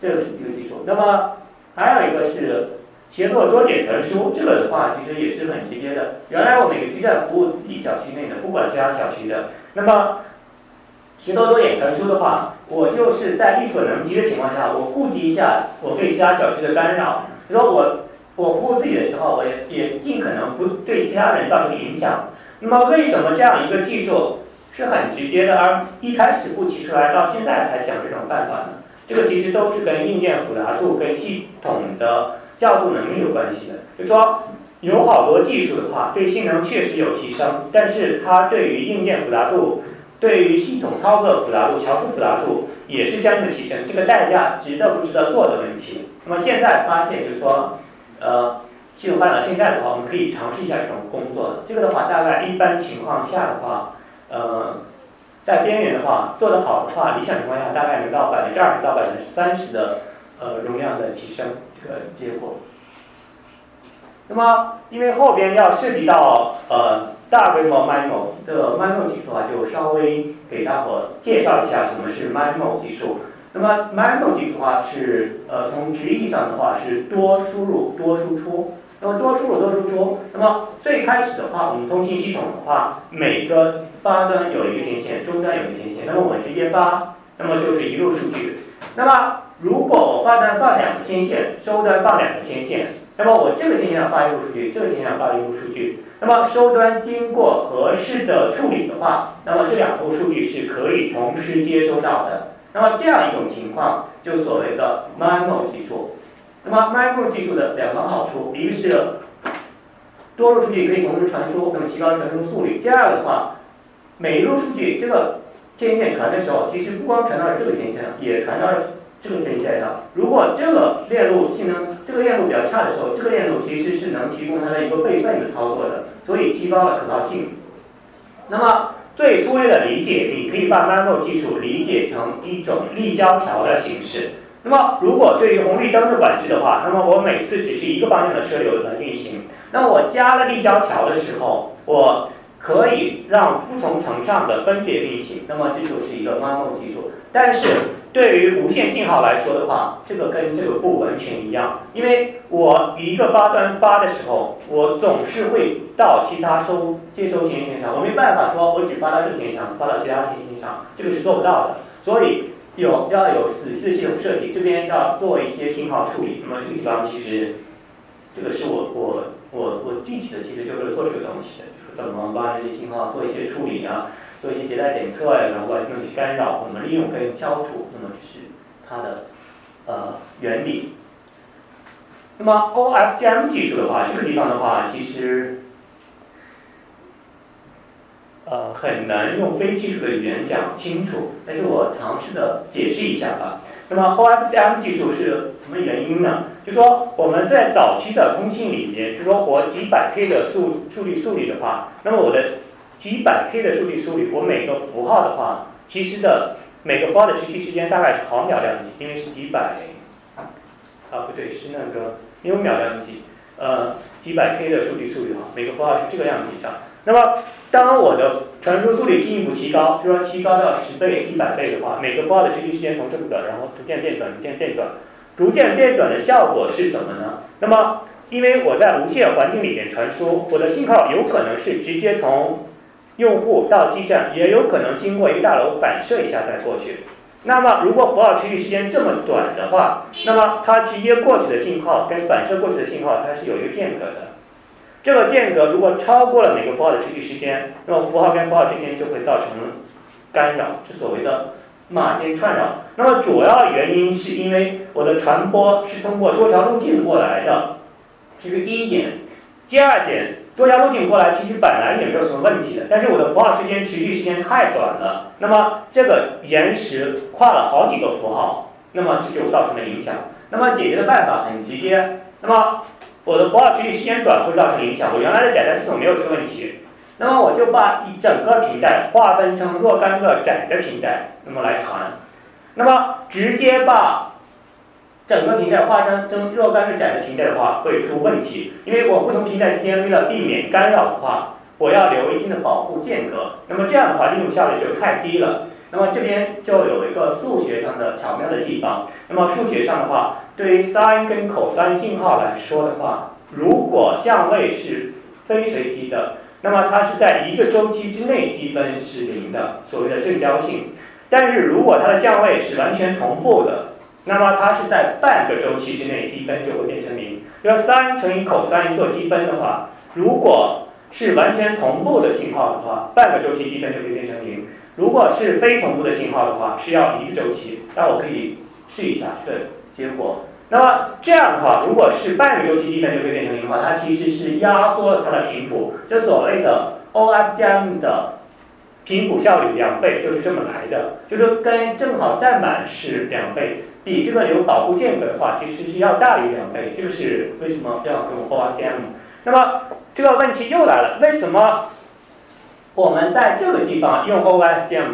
这个是一个技术。那么还有一个是。协作多点传输，这个的话其实也是很直接的。原来我每个基站服务自己小区内的，不管其他小区的。那么协作多点传输的话，我就是在力所能及的情况下，我顾及一下我对其他小区的干扰。比如说我我服务自己的时候，我也也尽可能不对其他人造成影响。那么为什么这样一个技术是很直接的，而一开始不提出来，到现在才想这种办法呢？这个其实都是跟硬件复杂度跟系统的。调度能力有关系的，就说有好多技术的话，对性能确实有提升，但是它对于硬件复杂度、对于系统操作复杂度、调试复杂度也是相应的提升，这个代价值得不值得做的问题。那么现在发现就是说，呃，系统发展到现在的话，我们可以尝试一下这种工作。这个的话，大概一般情况下的话，呃，在边缘的话做得好的话，理想情况下大概能到百分之二十到百分之三十的呃容量的提升。这个结果。那么，因为后边要涉及到呃大规模 MIMO 的 MIMO 技术啊，就稍微给大伙介绍一下什么是 MIMO 技术。那么 MIMO 技术的话是呃从直译上的话是多输入多输出。那么多输入多输出。那么最开始的话，我们通信系统的话，每个发端有一个天线，终端有一个天线。那么我们直接发，那么就是一路数据。那么如果我发端放两个天线，收端放两个天线，那么我这个天线上发一路数据，这个天线上发一路数据，那么收端经过合适的处理的话，那么这两路数据是可以同时接收到的。那么这样一种情况，就所谓的 MIMO 技术。那么 MIMO 技术的两个好处，一个是多路数据可以同时传输，那么提高传输速率。第二个的话，每一路数据这个天线传的时候，其实不光传到了这个天线上，也传到了。这个天线上，如果这个链路性能，这个链路比较差的时候，这个链路其实是能提供它的一个备份的操作的，所以提高了可靠性。那么最粗略的理解，你可以把 MIMO 技术理解成一种立交桥的形式。那么如果对于红绿灯的管制的话，那么我每次只是一个方向的车流来运行。那我加了立交桥的时候，我可以让不同层上的分别运行。那么这就是一个 MIMO 技术，但是。对于无线信号来说的话，这个跟这个不完全一样，因为我一个发端发的时候，我总是会到其他收接收前线上，我没办法说我只发到这个前线上，发到其他前线上，这个是做不到的。所以有要有仔细系统设计，这边要做一些信号处理。那么这个地方其实，这个是我我我我具体的其实就是做这个东西的，怎么把这些信号做一些处理啊。做一些迭代检测呀，然后外星去干扰，我们利用跟消除，那么这是它的呃原理。那么 OFDM 技术的话，这个地方的话，其实呃很难用非技术的语言讲清楚，但是我尝试的解释一下吧。那么 OFDM 技术是什么原因呢？就说我们在早期的通信里面，就说我几百 K 的速速率速率的话，那么我的几百 K 的速率速率，我每个符号的话，其实的每个符号的持续时间大概是毫秒量级，因为是几百，啊不对，是那个秒秒量级，呃几百 K 的数据速率哈，每个符号是这个量级上。那么当我的传输速率进一步提高，就说提高到十倍、一百倍的话，每个符号的持续时间从这么短，然后逐渐变短，逐渐变短，逐渐变短的效果是什么呢？那么因为我在无线环境里面传输，我的信号有可能是直接从用户到基站，也有可能经过一个大楼反射一下再过去。那么如果符号持续时间这么短的话，那么它直接过去的信号跟反射过去的信号它是有一个间隔的。这个间隔如果超过了每个符号的持续时间，那么符号跟符号之间就会造成干扰，是所谓的码间串扰。那么主要原因是因为我的传播是通过多条路径过来的，这是第一点。第二点。多条路径过来，其实本来也没有什么问题的，但是我的符号时间持续时间太短了，那么这个延时跨了好几个符号，那么这就造成了影响。那么解决的办法很直接，那么我的符号持续时间短会造成影响，我原来的载带系统没有出问题，那么我就把一整个频带划分成若干个窄的频带，那么来传，那么直接把。整个平台划分成若干个窄的平台的话，会出问题，因为我不同平台之间为了避免干扰的话，我要留一定的保护间隔。那么这样的话，利用效率就太低了。那么这边就有一个数学上的巧妙的地方。那么数学上的话，对于 sin 跟 cos 信号来说的话，如果相位是非随机的，那么它是在一个周期之内积分是零的，所谓的正交性。但是如果它的相位是完全同步的，那么它是在半个周期之内积分就会变成零。要 sin 乘以 cos 做积分的话，如果是完全同步的信号的话，半个周期积分就可以变成零；如果是非同步的信号的话，是要一个周期。那我可以试一下这个结果。那么这样的话，如果是半个周期积分就可以变成零的话，它其实是压缩了它的频谱，就所谓的 OFDM 的频谱效率两倍就是这么来的，就是跟正好占满是两倍。比这个有保护间隔的话，其实是要大于两倍，这个是为什么要用 O F G M 那么这个问题又来了，为什么我们在这个地方用 O F G M？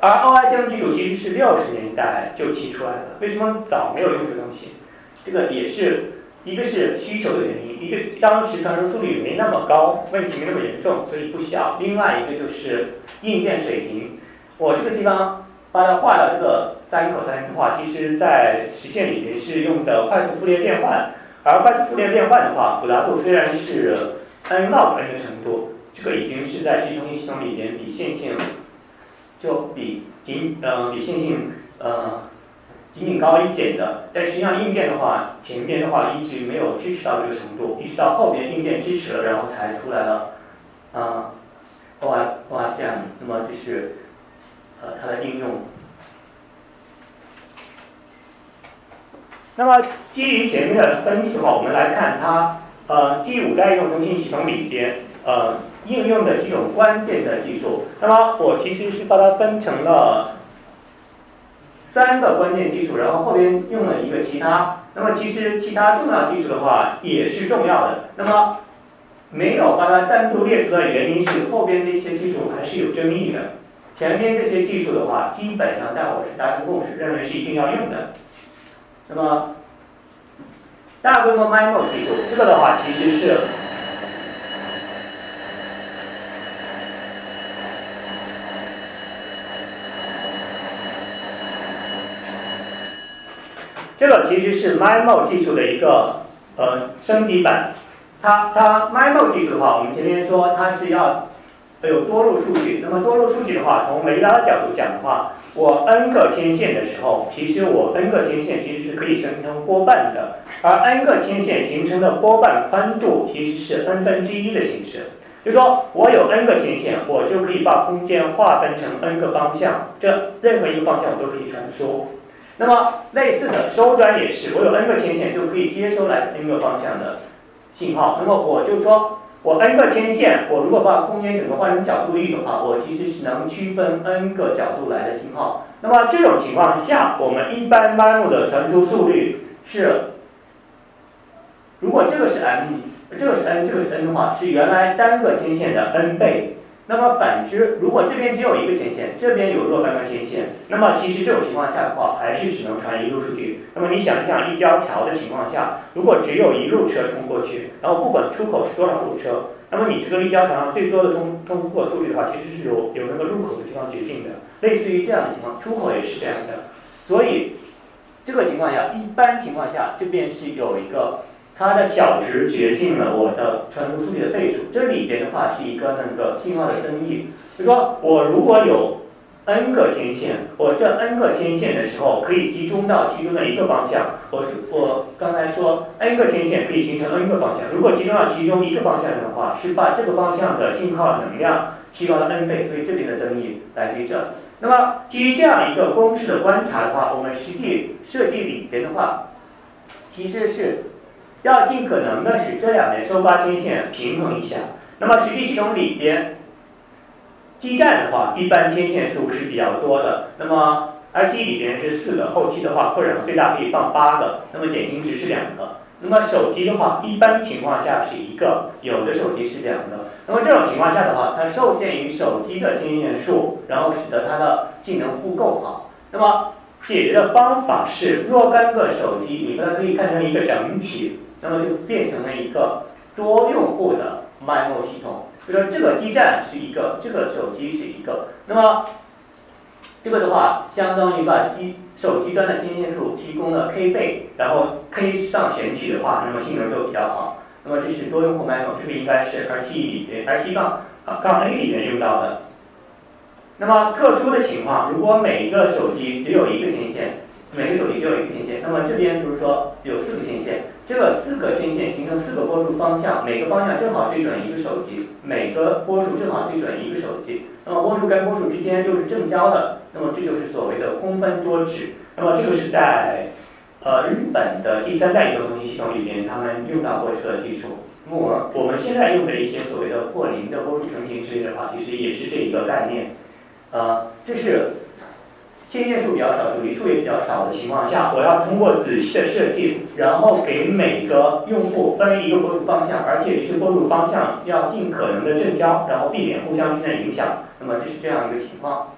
而 ORGM 技术其实是六十年代就提出来的，为什么早没有用这东西？这个也是一个是需求的原因，一个当时传输速率没那么高，问题没那么严重，所以不需要。另外一个就是硬件水平，我这个地方。把它画到这个三口三的话，其实在实现里面是用的快速复列变换，而快速复列变换的话，复杂度虽然是 n log n 的程度，这个已经是在实时通信系统里面比线性就比仅呃比线性呃仅仅高一点的，但实际上硬件的话，前面的话一直没有支持到这个程度，一直到后边硬件支持了，然后才出来了，啊，O I O I 这样，那么这是。呃，它的应用。那么基于前面的分析的话，我们来看它呃第五代移动通信系统里边呃应用的这种关键的技术。那么我其实是把它分成了三个关键技术，然后后边用了一个其他。那么其实其他重要技术的话也是重要的。那么没有把它单独列出的原因是后边这些技术还是有争议的。前面这些技术的话，基本上在我是达成共识，认为是一定要用的。那么，大规模 MIMO 技术，这个的话其实是，这个其实是 MIMO 技术的一个呃升级版。它它 MIMO 技术的话，我们前面说它是要。有多路数据，那么多路数据的话，从雷达的角度讲的话，我 n 个天线的时候，其实我 n 个天线其实是可以生成波瓣的，而 n 个天线形成的波瓣宽度其实是 n 分之一的形式，就说我有 n 个天线，我就可以把空间划分成 n 个方向，这任何一个方向我都可以传输。那么类似的收端也是，我有 n 个天线就可以接收来自 n 个方向的信号，那么我就说。我 n 个天线，我如果把空间整个换成角度域的话，我其实是能区分 n 个角度来的信号。那么这种情况下，我们一般 MIMO 的传输速率是，如果这个是 m，这个是 n，这个是 n 的话，是原来单个天线的 n 倍。那么反之，如果这边只有一个前线，这边有若干个前线，那么其实这种情况下的话，还是只能传一路数据。那么你想一想，立交桥的情况下，如果只有一路车通过去，然后不管出口是多少路车，那么你这个立交桥上最多的通通过速率的话，其实是有有那个入口的地方决定的。类似于这样的情况，出口也是这样的。所以这个情况下，一般情况下，这边是有一个。它的小值决定了我的传输速率的倍数。这里边的话是一个那个信号的增益，就说我如果有 n 个天线，我这 n 个天线的时候可以集中到其中的一个方向。我是我刚才说 n 个天线可以形成 n 个方向，如果集中到其中一个方向的话，是把这个方向的信号能量提高了 n 倍，所以这里的增益来自于这。那么基于这样一个公式的观察的话，我们实际设计里边的话，其实是。要尽可能的使这两边收发天线平衡一下。那么实际系统里边，基站的话，一般天线数是比较多的。那么 R G 里边是四个，后期的话扩展最大可以放八个。那么减轻值是两个。那么手机的话，一般情况下是一个，有的手机是两个。那么这种情况下的话，它受限于手机的天线数，然后使得它的性能不够好。那么解决的方法是若干个手机，你把它可以看成一个整体。那么就变成了一个多用户的 MIMO 系统，就说这个基站是一个，这个手机是一个。那么这个的话，相当于把机手机端的牵线数提供了 k 倍，然后 k 上选取的话，那么性能就比较好。那么这是多用户 MIMO，这个应该是 R T 里边 R T 杠啊杠 A 里面用到的。那么特殊的情况，如果每一个手机只有一个芯线，每个手机只有一个芯线，那么这边比如说有四个芯线。这个四个天线形成四个波束方向，每个方向正好对准一个手机，每个波束正好对准一个手机。那么波束跟波束之间又是正交的，那么这就是所谓的空分多指。那么这个是在呃日本的第三代移动通信系统里面，他们用到过这个技术。那么我们现在用的一些所谓的破零的波束成型之类的话，其实也是这一个概念。呃，这是。牵线数比较少，阻力数也比较少的情况下，我要通过仔细的设计，然后给每个用户分一个波束方向，而且这个波束方向要尽可能的正交，然后避免互相之间的影响。那么这是这样一个情况。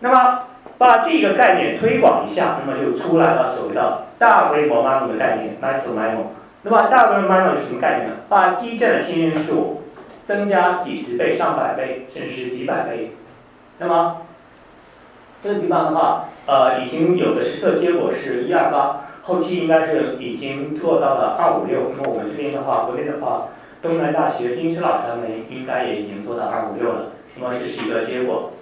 那么把这个概念推广一下，那么就出来了所谓的大规模 MIMO 的概念，Massive MIMO。那么大规模 MIMO 是什么概念呢？把基站的牵线数增加几十倍、上百倍，甚至几百倍。那么这个地方的话，呃，已经有的实测结果是一二八，后期应该是已经做到了二五六。那么我们这边的话，国内的话，东南大学金石老师他们应该也已经做到二五六了。那么这是一个结果。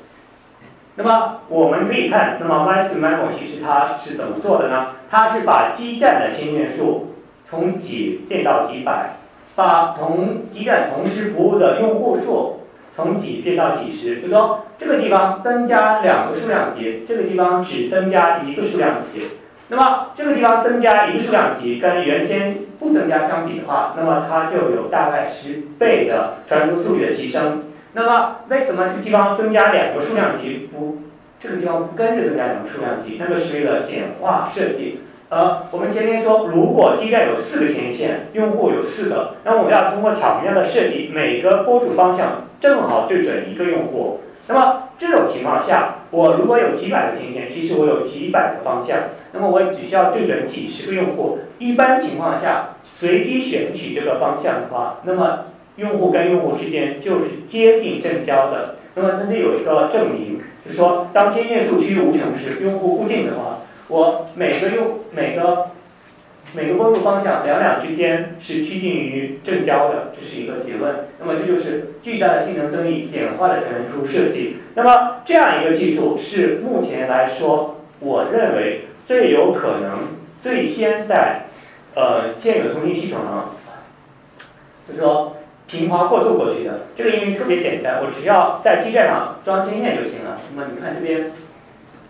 那么我们可以看，那么 Massive MIMO 其实它是怎么做的呢？它是把基站的牵线数从几变到几百，把同基站同时服务的用户数从几变到几十，就说。这个地方增加两个数量级，这个地方只增加一个数量级。那么这个地方增加一个数量级，跟原先不增加相比的话，那么它就有大概十倍的传输速率的提升。那么为什么这地方增加两个数量级不？这个地方不跟着增加两个数量级，那个是为了简化设计。呃，我们前面说，如果基站有四个天线，用户有四个，那么我们要通过巧妙的设计，每个波束方向正好对准一个用户。那么这种情况下，我如果有几百个牵线，其实我有几百个方向，那么我只需要对准几十个用户。一般情况下，随机选取这个方向的话，那么用户跟用户之间就是接近正交的。那么这里有一个证明，就是说，当牵线数趋于无穷时，用户固定的话，我每个用每个。每个波束方向两两之间是趋近于正交的，这是一个结论。那么这就是巨大的性能增益、简化的传输设计。那么这样一个技术是目前来说，我认为最有可能最先在呃现有通信系统上，就是说平滑过渡过去的。这个因为特别简单，我只要在基站上装天线就行了。那么你看这边。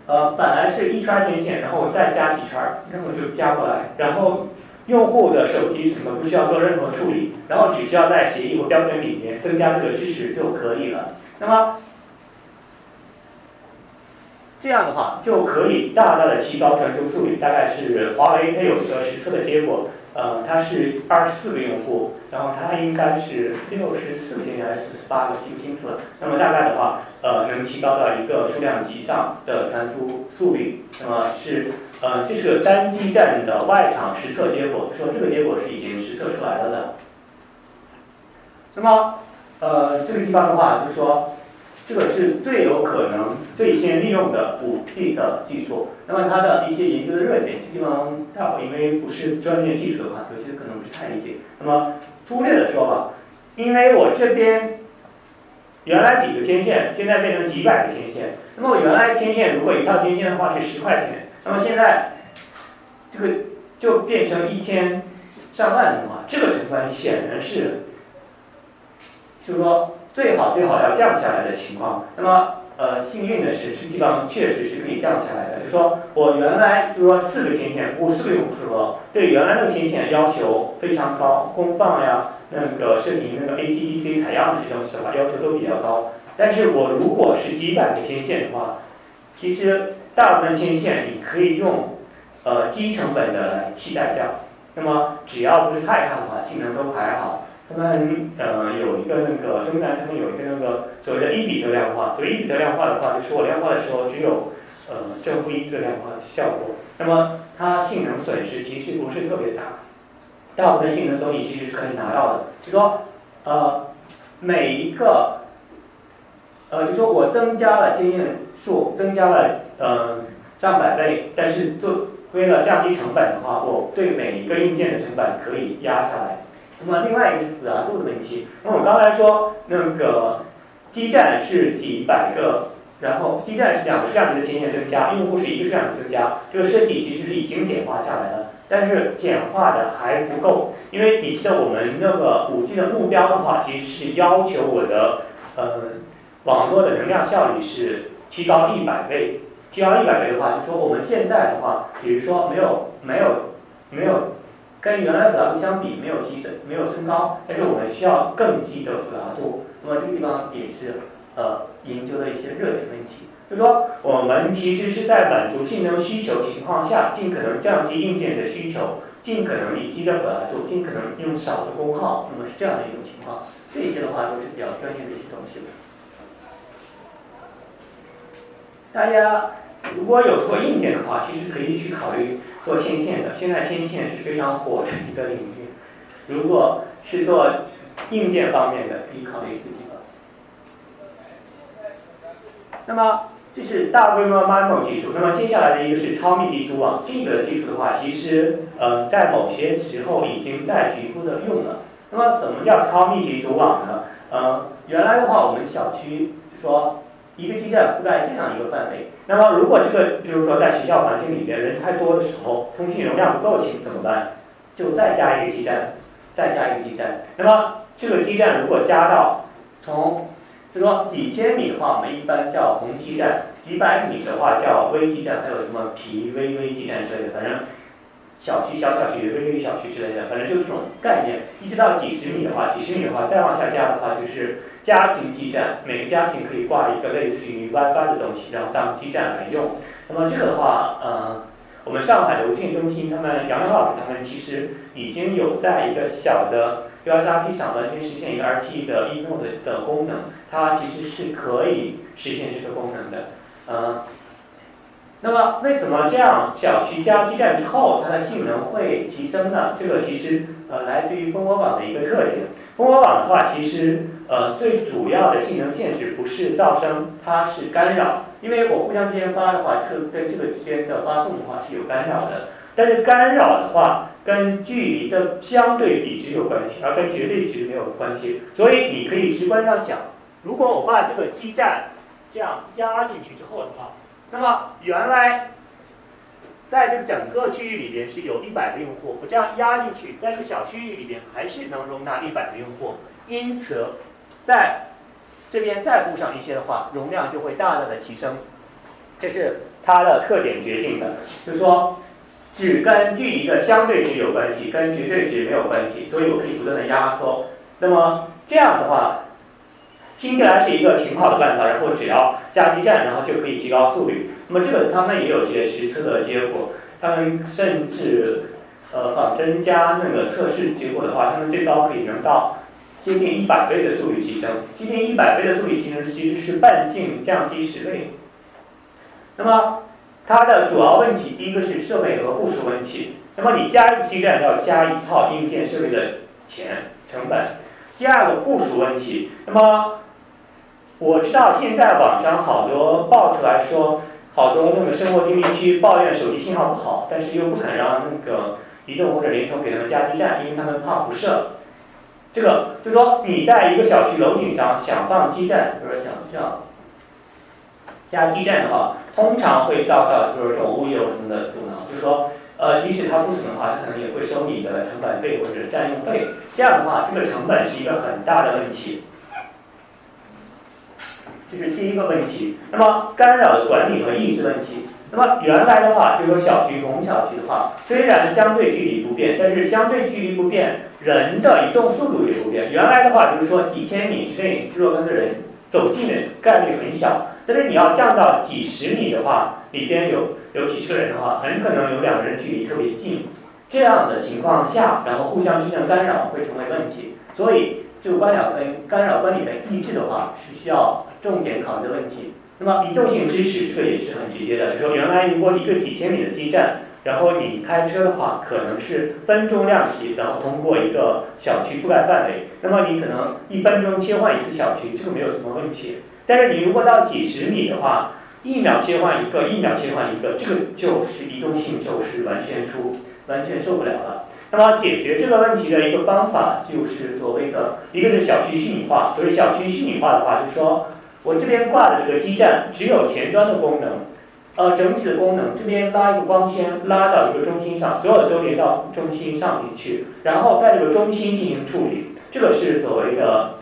呃，本来是一圈天线，然后再加几圈，然后就加过来，然后用户的手机什么不需要做任何处理，然后只需要在协议或标准里面增加这个支持就可以了。那么，这样的话就可以大大的提高传输速率。大概是华为它有一个实测的结果，呃，它是二十四个用户，然后它应该是六十四个千还是四十八个，记不清楚了。那么大概的话，呃，能提高到一个数量级上的传输速率。那么是呃，这是单基站的外场实测结果，说这个结果是已经实测出来了的。那么呃，这个地方的话，就是说。这个是最有可能最先利用的五 G 的技术。那么它的一些研究的热点，这地方大伙因为不是专业技术的话，有些可能不是太理解。那么粗略的说吧，因为我这边原来几个天线，现在变成几百个天线。那么我原来天线如果一套天线的话是十块钱，那么现在这个就变成一千上万的话，这个成本显然是，就是说。最好最好要降下来的情况，那么呃幸运的是，实际上确实是可以降下来的。就是说我原来就是说四个天线，五四个用户时候，对原来的天线要求非常高，功放呀，那个视频那个 ATTC 采样的这些东西的话，要求都比较高。但是我如果是几百个天线的话，其实大部分天线你可以用呃低成本的来替代掉。那么只要不是太差的话，性能都还好。他们呃有一个那个中南，他们有一个那个所谓的一比特量化。所谓一比特量化的话，就是我量化的时候只有呃正负一个量化的效果。那么它性能损失其实不是特别大，大部分性能总你其实是可以拿到的。就说呃每一个呃就说我增加了经验数，增加了呃上百倍，但是做为了降低成本的话，我对每一个硬件的成本可以压下来。那么另外一个复杂度的问题。那我刚才说那个基站是几百个，然后基站是两个摄像头的天线增加，用户是一个摄像头增加，这个设计其实是已经简化下来了，但是简化的还不够，因为你记得我们那个五 G 的目标的话，其实是要求我的呃网络的能量效率是提高一百倍，提高一百倍的话，就说我们现在的话，比如说没有没有没有。跟原来复杂度相比没有提升，没有升高，但是我们需要更低的复杂度。那么这个地方也是呃研究的一些热点问题，就是说我们其实是在满足性能需求情况下，尽可能降低硬件的需求，尽可能以低的复杂度，尽可能用少的功耗。那么是这样的一种情况，这些的话都是比较专业的一些东西了。大家如果有做硬件的话，其实可以去考虑。做天线的，现在天线是非常火的一个领域。如果是做硬件方面的，可以考虑这个。那么这是大规模 MIMO 技术。那么接下来的一个是超密集组网，这个技术的话，其实呃在某些时候已经在局部的用了。那么什么叫超密集组网呢？呃，原来的话我们小区说。一个基站覆盖这样一个范围，那么如果这个，比如说在学校环境里边人太多的时候，通信容量不够请怎么办？就再加一个基站，再加一个基站。那么这个基站如果加到从，就说几千米的话，我们一般叫红基站；几百米的话叫微基站，还有什么皮微微基站之类的，反正小区小小区、微微小区之类的，反正就这种概念。一直到几十米的话，几十米的话再往下加的话就是。家庭基站，每个家庭可以挂一个类似于 WiFi 的东西，然后当基站来用。那么这个的话，呃，我们上海的无线中心，他们杨洋老师他们其实已经有在一个小的 USB 上完全实现一个 RT 的 eNote 的功能，它其实是可以实现这个功能的，嗯。那么为什么这样小区加基站之后，它的性能会提升呢？这个其实呃来自于蜂窝网的一个特性。蜂窝网的话，其实呃最主要的性能限制不是噪声，它是干扰。因为我互相之间发的话，这跟这个之间的发送的话是有干扰的。但是干扰的话，跟距离的相对比值有关系，而跟绝对值没有关系。所以你可以直观上想，如果我把这个基站这样压进去之后的话。那么原来，在这个整个区域里边是有一百个用户，我这样压进去，在这个小区域里边还是能容纳一百个用户，因此，在这边再布上一些的话，容量就会大大的提升，这是它的特点决定的，就是说，只跟距离的相对值有关系，跟绝对值没有关系，所以我可以不断的压缩。那么这样的话。听起来是一个挺好的办法，然后只要加基站，然后就可以提高速率。那么这个他们也有些实测的结果，他们甚至呃仿真加那个测试结果的话，他们最高可以能到接近一百倍的速率提升。接近一百倍的速率提升其实是半径降低十倍。那么它的主要问题，第一个是设备和部署问题。那么你加一个基站要加一套硬件设备的钱成本。第二个部署问题。那么我知道现在网上好多爆出来说，好多那个生活居民区抱怨手机信号不好，但是又不肯让那个移动或者联通给他们加基站，因为他们怕辐射。这个就是说你在一个小区楼顶上想放基站，比如说想这样加基站的话。通常会遭到就是这种物业什么的阻挠，就是说，呃，即使它不损的话，它可能也会收你的成本费或者占用费。这样的话，这个成本是一个很大的问题，这是第一个问题。那么干扰的管理和抑制问题。那么原来的话，就说小区同小区的话，虽然相对距离不变，但是相对距离不变，人的移动速度也不变。原来的话，就是说几千米之内若干个人走近的概率很小。但是你要降到几十米的话，里边有有几十人的话，很可能有两个人距离特别近，这样的情况下，然后互相之间的干扰会成为问题。所以这个干扰跟干扰管理的抑制的话，是需要重点考虑的问题。那么移动性支持这个也是很直接的，就说原来如果一个几千米的基站，然后你开车的话，可能是分钟亮起，然后通过一个小区覆盖范围，那么你可能一分钟切换一次小区，这个没有什么问题。但是你如果到几十米的话，一秒切换一个，一秒切换一个，这个就是移动性就是完全出，完全受不了了。那么解决这个问题的一个方法就是所谓的，一个是小区虚拟化。所以小区虚拟化的话，就是说我这边挂的这个基站只有前端的功能，呃，整体的功能这边拉一个光纤拉到一个中心上，所有的都连到中心上面去，然后在这个中心进行处理，这个是所谓的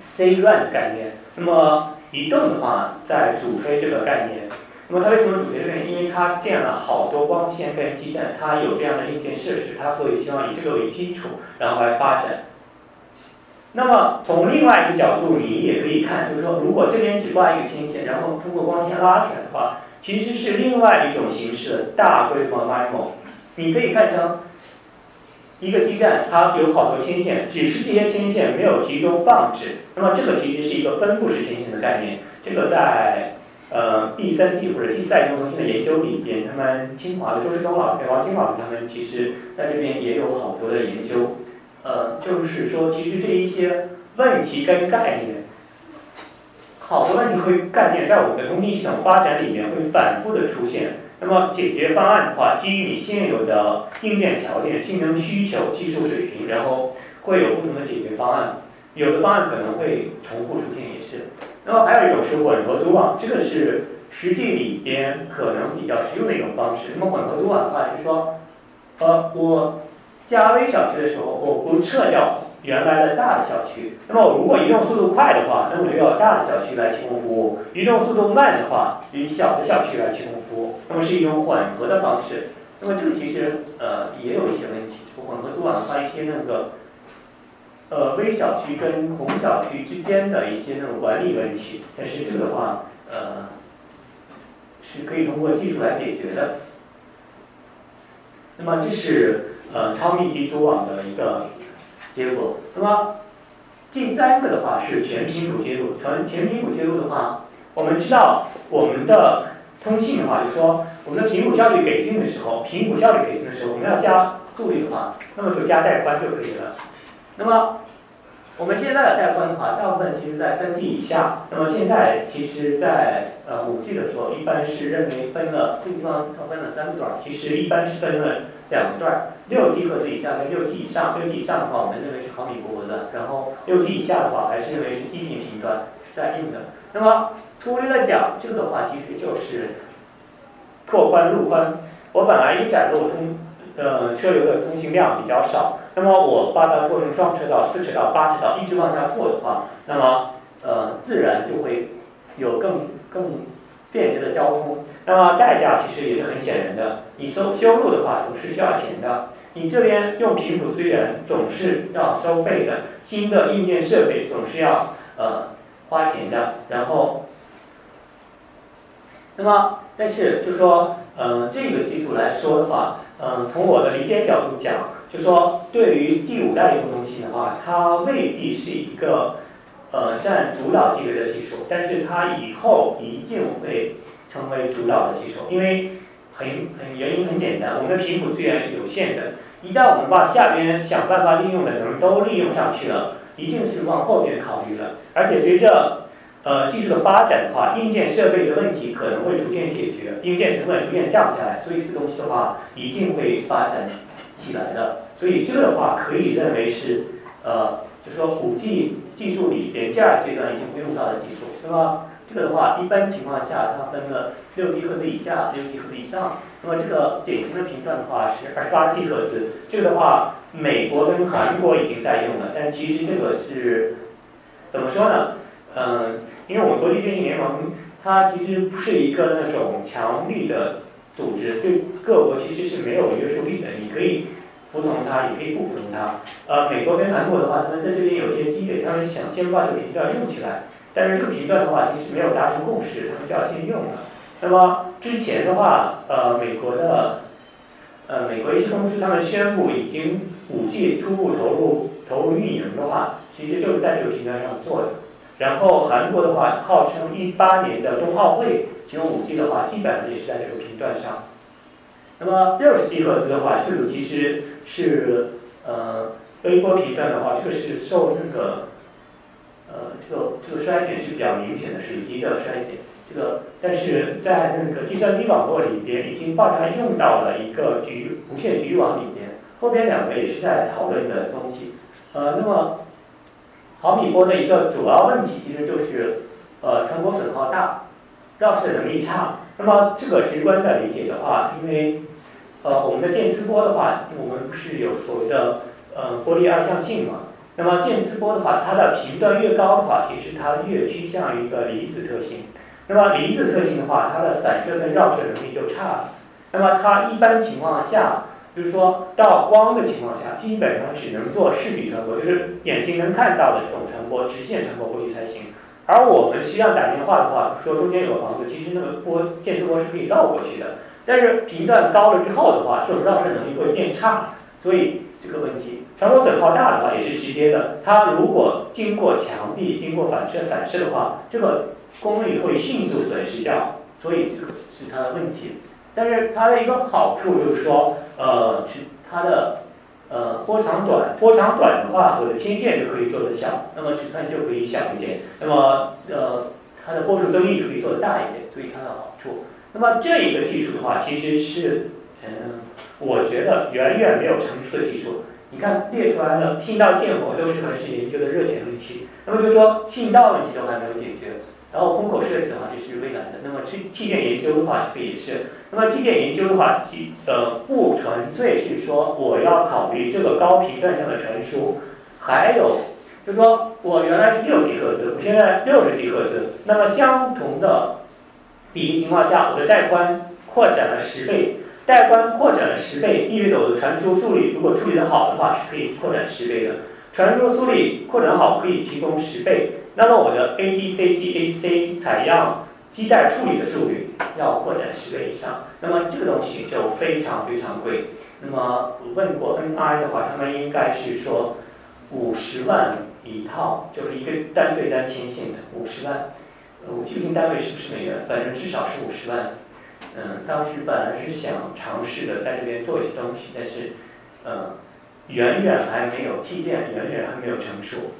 C 端的概念。那么移动的话，在主推这个概念。那么它为什么主推这个？因为它建了好多光纤跟基站，它有这样的硬件设施，它所以希望以这个为基础，然后来发展。那么从另外一个角度，你也可以看，就是说，如果这边只挂一个天线，然后通过光纤拉起来的话，其实是另外一种形式的大规模 MIMO。你可以看成。一个基站它有好多天线，只是这些天线没有集中放置。那么这个其实是一个分布式天线的概念。这个在呃 B 三 T 或者 T 赛中心的研究里边，他们清华的周世东老师、王清老师他们其实在这边也有好多的研究。呃，就是说其实这一些问题跟概念，好的问题和概念在我们的通信系统发展里面会反复的出现。那么解决方案的话，基于你现有的硬件条件、性能需求、技术水平，然后会有不同的解决方案。有的方案可能会重复出现，也是。那么还有一种是混合组网，这个是实际里边可能比较实用的一种方式。那么混合组网的话，就是说，呃，我加微小区的时候，我不撤掉。原来的大的小区，那么如果移动速度快的话，那么就要大的小区来提供服务；移动速度慢的话，以小的小区来提供服务。那么是一种缓和的方式。那么这个其实呃也有一些问题。混合组网的话，一些那个呃微小区跟红小区之间的一些那种管理问题，但是这个的话呃是可以通过技术来解决的。那么这是呃超密集组网的一个。结果，那么第三个的话是全频谱接入。全全频谱接入的话，我们知道我们的通信的话，就是说我们的频谱效率给定的时候，频谱效率给定的时候，我们要加速率的话，那么就加带宽就可以了。那么我们现在的带宽的话，大部分其实在三 G 以下。那么现在其实，在呃五 G 的时候，一般是认为分了这个地方它分了三个段，其实一般是分了。两段，六 T 赫兹以下跟六 T 以上，六 T 以上的话，我们认为是毫米波的，然后六 T 以下的话，还是认为是基频频段是在硬的。那么粗略的讲，这个的话其实就是拓宽路宽。我本来一窄路通，呃，车流的通行量比较少，那么我把它拓成双车道、四车道、八车道，一直往下扩的话，那么呃，自然就会有更更。便捷的交通，那么代价其实也是很显然的。你修修路的话，总是需要钱的。你这边用频谱资源，总是要收费的。新的硬件设备总是要呃花钱的。然后，那么但是就说，呃，这个技术来说的话，嗯，从我的理解角度讲，就说对于第五代流动性的话，它未必是一个呃占主导地位的技术，但是它以后一定会成为主导的技术，因为很很原因很简单，我们的频谱资源有限的。一旦我们把下边想办法利用的能都利用上去了，一定是往后边考虑了。而且随着呃技术的发展的话，硬件设备的问题可能会逐渐解决，硬件成本逐渐降下来，所以这个东西的话一定会发展起来的。所以这个的话可以认为是呃，就说五 G 技术里边第二阶段已经会用到的技术。那么这个的话，一般情况下它分了六吉赫兹以下、六吉赫兹以上。那么这个典型的频段的话是二十八 G 赫兹，这个的话美国跟韩国已经在用了，但其实这个是怎么说呢？嗯，因为我们国际电信联盟它其实不是一个那种强力的组织，对各国其实是没有约束力的，你可以服从它，也可以不服从它。呃，美国跟韩国的话，他们在这边有一些积累，他们想先把这个频段用起来，但是这个频段的话其实没有达成共识，他们就要先用了。那么之前的话，呃，美国的，呃，美国一些公司他们宣布已经五 G 初步投入投入运营的话，其实就是在这个频段上做的。然后韩国的话，号称一八年的冬奥会启用五 G 的话，基本上也是在这个频段上。那么六十 G 赫兹的话，这个其实是呃微波频段的话，这个是受那个呃这个这个衰减是比较明显的，水滴的衰减。这个，但是在那个计算机网络里边，已经爆炸用到了一个局无线局域网里边。后边两个也是在讨论的东西。呃，那么毫米波的一个主要问题其实就是呃传播损耗大，绕射能力差。那么这个直观的理解的话，因为呃我们的电磁波的话，我们不是有所谓的呃波粒二象性嘛？那么电磁波的话，它的频段越高的话，其实它越趋向于一个离子特性。那么离子特性的话，它的散射跟绕射能力就差了。那么它一般情况下，就是说到光的情况下，基本上只能做视距传播，就是眼睛能看到的这种传播，直线传播过去才行。而我们实际上打电话的话，说中间有个房子，其实那个波电磁波是可以绕过去的。但是频段高了之后的话，这种绕射能力会变差，所以这个问题，传播损耗大的话也是直接的。它如果经过墙壁、经过反射、散射的话，这个。功率会迅速损失掉，所以这个是它的问题。但是它的一个好处就是说，呃，是它的呃波长短，波长短的话，我的天线就可以做得小，那么尺寸就可以小一点。那么呃，它的波束增益就可以做得大一点，所以它的好处。那么这一个技术的话，其实是嗯，我觉得远远没有成熟的技术。你看列出来了信道建模都是可是研究的热点问题，那么就说信道问题都还没有解决。然后风口设计的话，这是未来的。那么气气垫研究的话，这个也是。那么气垫研究的话，其呃不纯粹是说我要考虑这个高频段上的传输，还有就是说我原来是六 G 赫兹，我现在六十 G 赫兹。那么相同的比例情况下，我的带宽扩展了十倍，带宽扩展了十倍，意味着我的传输速率如果处理的好的话，是可以扩展十倍的。传输速率扩展好，可以提供十倍。那么我的 ADC、GAC 采样基带处理的速率要扩展十倍以上，那么这个东西就非常非常贵。那么我问过 NI 的话，他们应该是说五十万一套，就是一个单对单牵线的五十万。我记不清单位是不是美元，反正至少是五十万。嗯，当时本来是想尝试的在这边做一些东西，但是嗯，远远还没有器件，远远还没有成熟。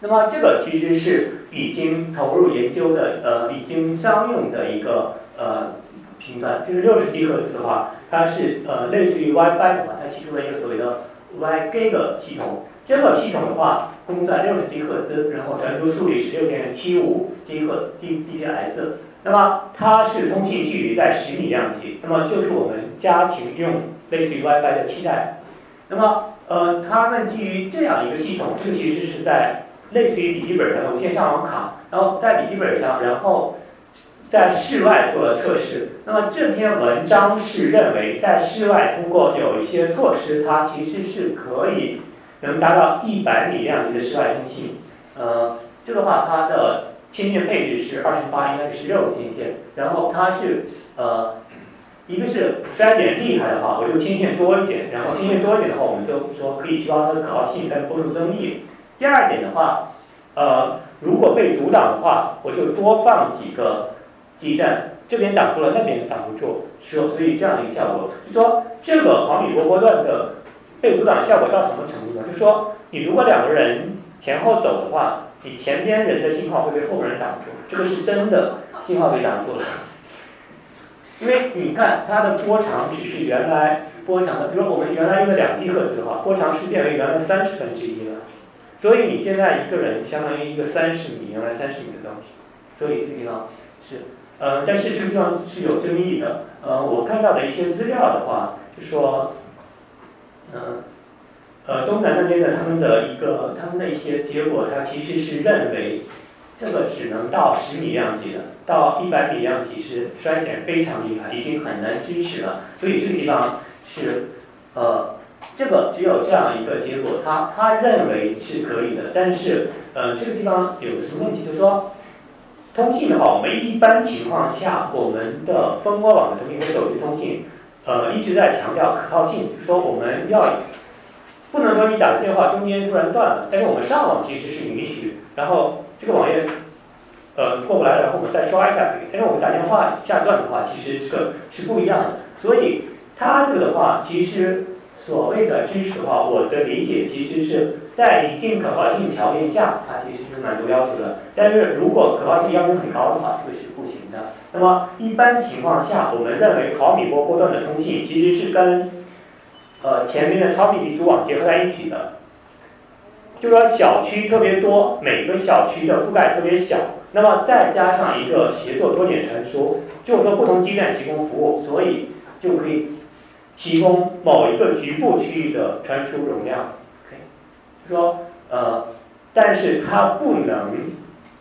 那么这个其实是已经投入研究的，呃，已经商用的一个呃频段，就是六十 G 赫兹的话，它是呃类似于 WiFi 的话，它提出了一个所谓的 WiGig 系统。这个系统的话，功在六十 G 赫兹，然后传输速率十六点七五 G 赫 G Gbps。那么它是通信距离在十米量级，那么就是我们家庭用类似于 WiFi 的替代。那么呃，他们基于这样一个系统，这其实是在类似于笔记本上的无线上网卡，然后在笔记本上，然后在室外做了测试。那么这篇文章是认为，在室外通过有一些措施，它其实是可以能达到一百米量级的室外通信。呃，这个话它的天线配置是二十八，应该是十六个芯片，然后它是呃，一个是衰减厉害的话，我就天线多一点，然后天线多一点的话，我们就说可以提高它的可靠性，但不出争议。第二点的话，呃，如果被阻挡的话，我就多放几个基站，这边挡住了，那边挡不住，是所以这样的一个效果，就说这个毫米波波段的被阻挡效果到什么程度呢？就说你如果两个人前后走的话，你前边人的信号会被后边人挡住，这个是真的，信号被挡住了。因为你看它的波长只是原来波长的，比如我们原来一个两 G 赫兹的话，波长是变为原来三十分之一了。所以你现在一个人相当于一个三十米，原来三十米的东西，所以这个地方是，呃，但是这个地方是有争议的。呃，我看到的一些资料的话，就说，嗯，呃，东南那边的他们的一个他们的一些结果，他其实是认为这个只能到十米量级的，到一百米量级是衰减非常厉害，已经很难支持了。所以这个地方是，呃。这个只有这样一个结果，他他认为是可以的，但是呃这个地方有个什么问题？就是说，通信的话，我们一般情况下，我们的蜂窝网的通信和手机通信，呃一直在强调可靠性，说我们要不能说你打个电话中间突然断了，但是我们上网其实是允许，然后这个网页呃过不来，然后我们再刷一下可以，但是我们打电话下断的话，其实这个是不一样的，所以它这个的话其实。所谓的支持的话，我的理解其实是在一定可靠性条件下，它其实是满足要求的。但是如果可靠性要求很高的话，这个是。那么一般情况下，我们认为毫米波波段的通信其实是跟呃前面的超密集组网结合在一起的。就说小区特别多，每个小区的覆盖特别小，那么再加上一个协作多点传输，就是说不同基站提供服务，所以就可以。提供某一个局部区域的传输容量，OK，说呃，但是它不能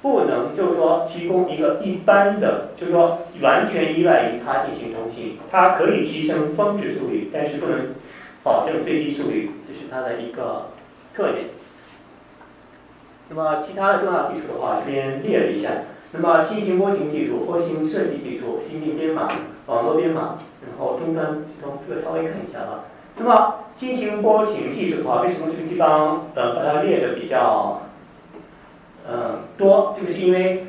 不能就是说提供一个一般的，就是说完全依赖于它进行通信，它可以提升峰值速率，但是不能保证最低速率，这是它的一个特点。那么其他的重要技术的话，这边列了一下。那么新型波形技术、波形设计技术、芯片编码、网络编码。然后终端系统这个稍微看一下吧。那么新型波形技术的话，为什么这个地方呃把它列的比较呃多？这个是因为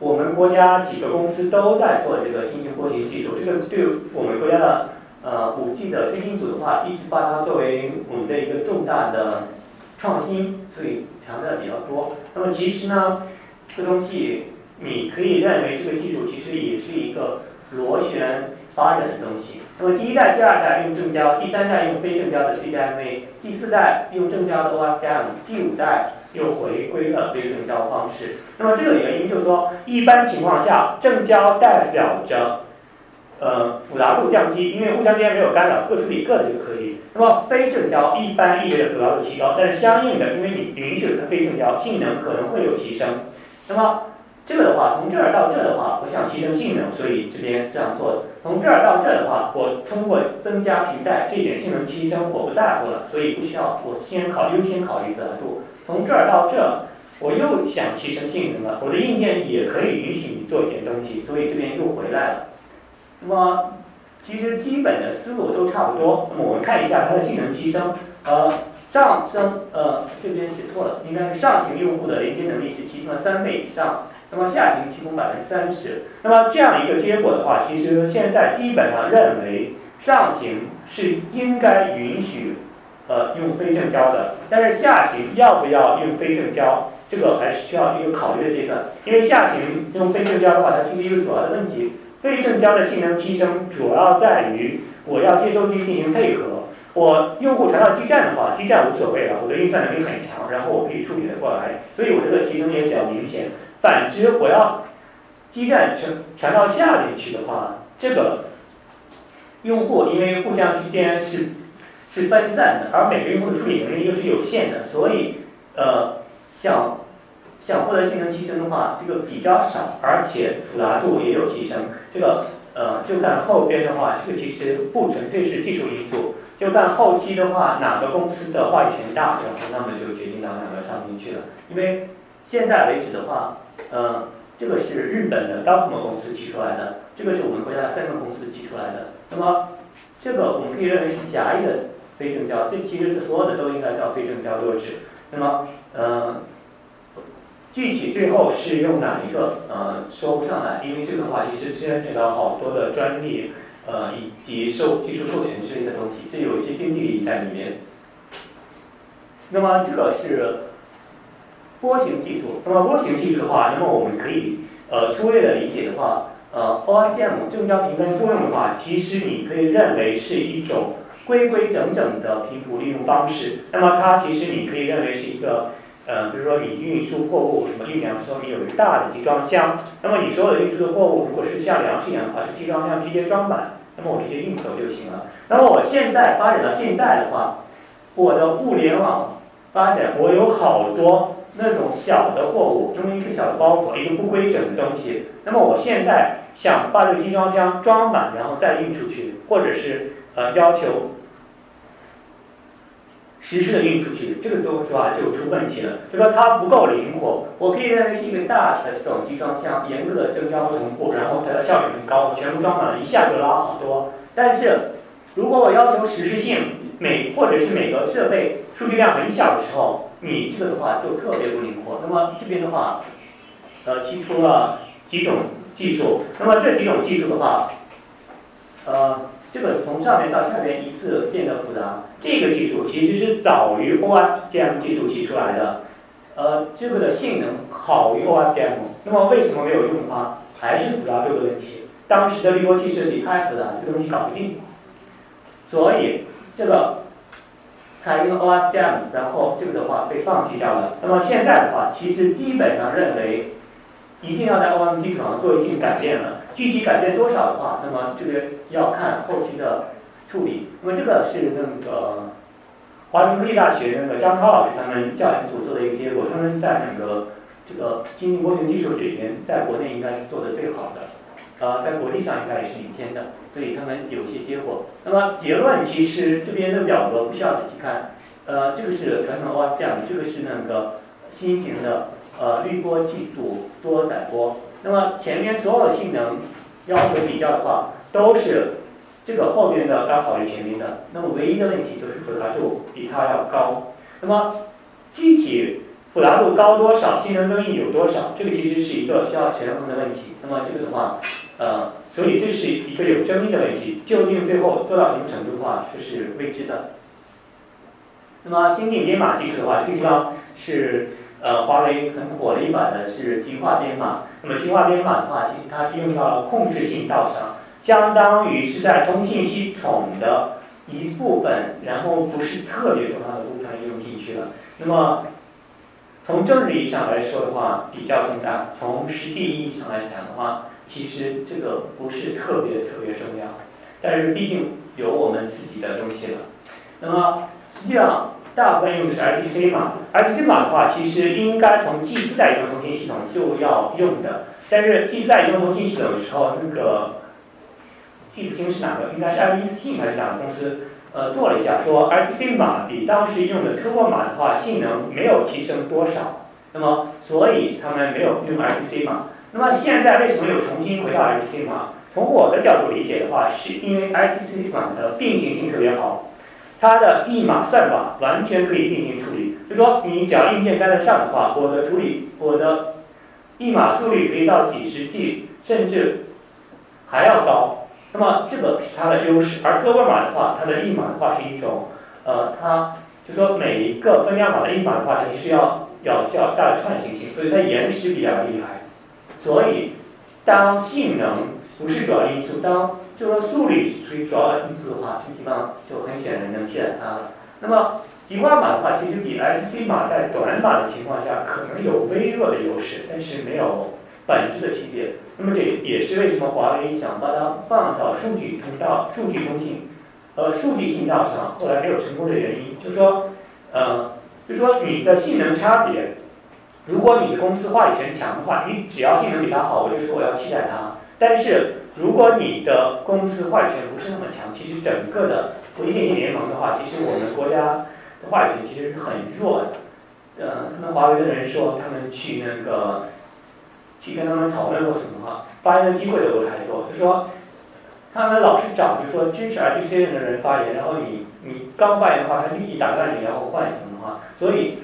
我们国家几个公司都在做这个新型波形技术。这个对我们国家的呃五 G 的推进组的话，一直把它作为我们的一个重大的创新，所以强调的比较多。那么其实呢，这东西你可以认为这个技术其实也是一个螺旋。发展的东西。那么第一代、第二代用正交，第三代用非正交的 CDMA，第四代用正交的 OFDM，第五代又回归了非正交方式。那么这个原因就是说，一般情况下，正交代表着呃复杂度降低，因为互相之间没有干扰，各处理各的就可以。那么非正交一般意味着复杂度提高，但是相应的，因为你允许了非正交，性能可能会有提升。那么这个的话，从这儿到这儿的话，我想提升性能，所以这边这样做的。从这儿到这儿的话，我通过增加频带，这点性能提升我不在乎了，所以不需要我先考优先考虑复杂度。从这儿到这儿，我又想提升性能了，我的硬件也可以允许你做一点东西，所以这边又回来了。那么其实基本的思路都差不多。那么我们看一下它的性能提升，呃，上升，呃，这边写错了，应该是上行用户的连接能力是提升了三倍以上。那么下行提供百分之三十，那么这样一个结果的话，其实现在基本上认为上行是应该允许呃用非正交的，但是下行要不要用非正交，这个还是需要一个考虑的阶段。因为下行用非正交的话，它出现一个主要的问题，非正交的性能提升主要在于我要接收机进行配合，我用户传到基站的话，基站无所谓了，我的运算能力很强，然后我可以处理得过来，所以我这个提升也比较明显。反之，我要基站传传到下面去的话，这个用户因为互相之间是是分散的，而每个用户的处理能力又是有限的，所以呃，想想获得性能提升的话，这个比较少，而且复杂度也有提升。这个呃，就看后边的话，这个其实不纯粹是技术因素，就看后期的话，哪个公司的话语权大，然后那么就决定到哪个上面去了，因为。现在为止的话，呃，这个是日本的 Docomo 公司提出来的，这个是我们国家的三个公司提出来的。那么这个我们可以认为是狭义的非正交，这其实所有的都应该叫非正交弱智。那么，呃，具体最后是用哪一个呃说不上来，因为这个话其实牵扯到好多的专利，呃以及授技术授权之类的东西，这有一些经济利益在里面。那么这个是波形技术，那么波形技术的话，那么我们可以呃粗略的理解的话，呃 OIM 正交频分作用的话，其实你可以认为是一种规规整整的频谱利用方式。那么它其实你可以认为是一个呃，比如说你运输货物什么运粮的时候，你有一个大的集装箱，那么你所有的运输的货物如果是像粮食一样的话，是集装箱直接装满，那么我直接运走就行了。那么我现在发展到现在的话，我的物联网。发展，我有好多那种小的货物，中间一个小的包裹，一个不规整的东西。那么我现在想把这个集装箱装满，然后再运出去，或者是呃要求实时的运出去，这个都是吧就出问题了，就说它不够灵活。我可以认为是一个大的这种集装箱，严格的增加不同步，然后它的效率很高，全部装满了，一下就拉好多。但是如果我要求实时性，每或者是每个设备。数据量很小的时候，你这个的话就特别不灵活。那么这边的话，呃，提出了几种技术。那么这几种技术的话，呃，这个从上面到下面一次变得复杂。这个技术其实是早于 ORM 技术提出来的，呃，这个的性能好于 ORM。那么为什么没有用它？还是复杂度的问题。当时的滤波器设计太复杂，这个东西搞不定。所以这个。采用 ORM，然后这个的话被放弃掉了。那么现在的话，其实基本上认为一定要在 ORM 基础上做一些改变了。具体改变多少的话，那么这个要看后期的处理。那么这个是那个华中科技大学那个张超老师他们教研组做的一个结果。他们在整个这个精密波形技术里面，在国内应该是做的最好的，呃，在国际上应该也是领先的。所以他们有一些结果。那么结论其实这边的表格不需要仔细看。呃，这个是传统 OFDM，这个是那个新型的呃滤波技术多载波。那么前面所有的性能要求比较的话，都是这个后边的要好于前面的。那么唯一的问题就是复杂度比它要高。那么具体复杂度高多少，性能增益有多少，这个其实是一个需要权衡的问题。那么这个的话，呃。所以这是一个有争议的问题，究竟最后做到什么程度的话，这是未知的。那么先进编码技术的话，这个地方是呃华为很火的一版的是极化编码。那么极化编码的话，其实它是用到了控制信道上，相当于是在通信系统的一部分，然后不是特别重要的部分用进去了。那么从政治意义上来说的话，比较重大；从实际意义上来讲的话，其实这个不是特别特别重要，但是毕竟有我们自己的东西了。那么实际上大部分用的是 RTC 码，RTC 码的话，其实应该从 G 四代移动通信系统就要用的。但是 G 四代移动通信系统的时候，那个记不清是哪个，应该是爱立信还是哪个公司，呃，做了一下，说 RTC 码比当时用的科沃码的话，性能没有提升多少。那么所以他们没有用 RTC 码。那么现在为什么又重新回到 RTC 码？从我的角度理解的话，是因为 RTC 码的并行性特别好，它的译码算法完全可以并行处理。就说你只要硬件跟得上的话，我的处理我的译码速率可以到几十 G，甚至还要高。那么这个是它的优势。而科沃码的话，它的译码的话是一种，呃，它就说每一个分量码的译码的话，它其实要要较大的串行性，所以它延迟比较厉害。所以，当性能不是主要因素，当就说速率属于主要因素的话，这个地方就很显然能替代它了。那么极化码的话，其实比 RTC 码在短码的情况下可能有微弱的优势，但是没有本质的区别。那么这也是为什么华为想把它放到数据通道、数据通信、呃数据信道上，后来没有成功的原因。就说，呃，就说你的性能差别。如果你的公司话语权强的话，你只要性能比它好，我就说我要替代它。但是如果你的公司话语权不是那么强，其实整个的国际电信联盟的话，其实我们国家的话语权其实是很弱的。呃，他们华为的人说，他们去那个去跟他们讨论过什么，发言的机会都不太多，就说他们老是找，就说支持 RTC 的人发言，然后你你刚发言的话，他立即打断你，然后换什么话，所以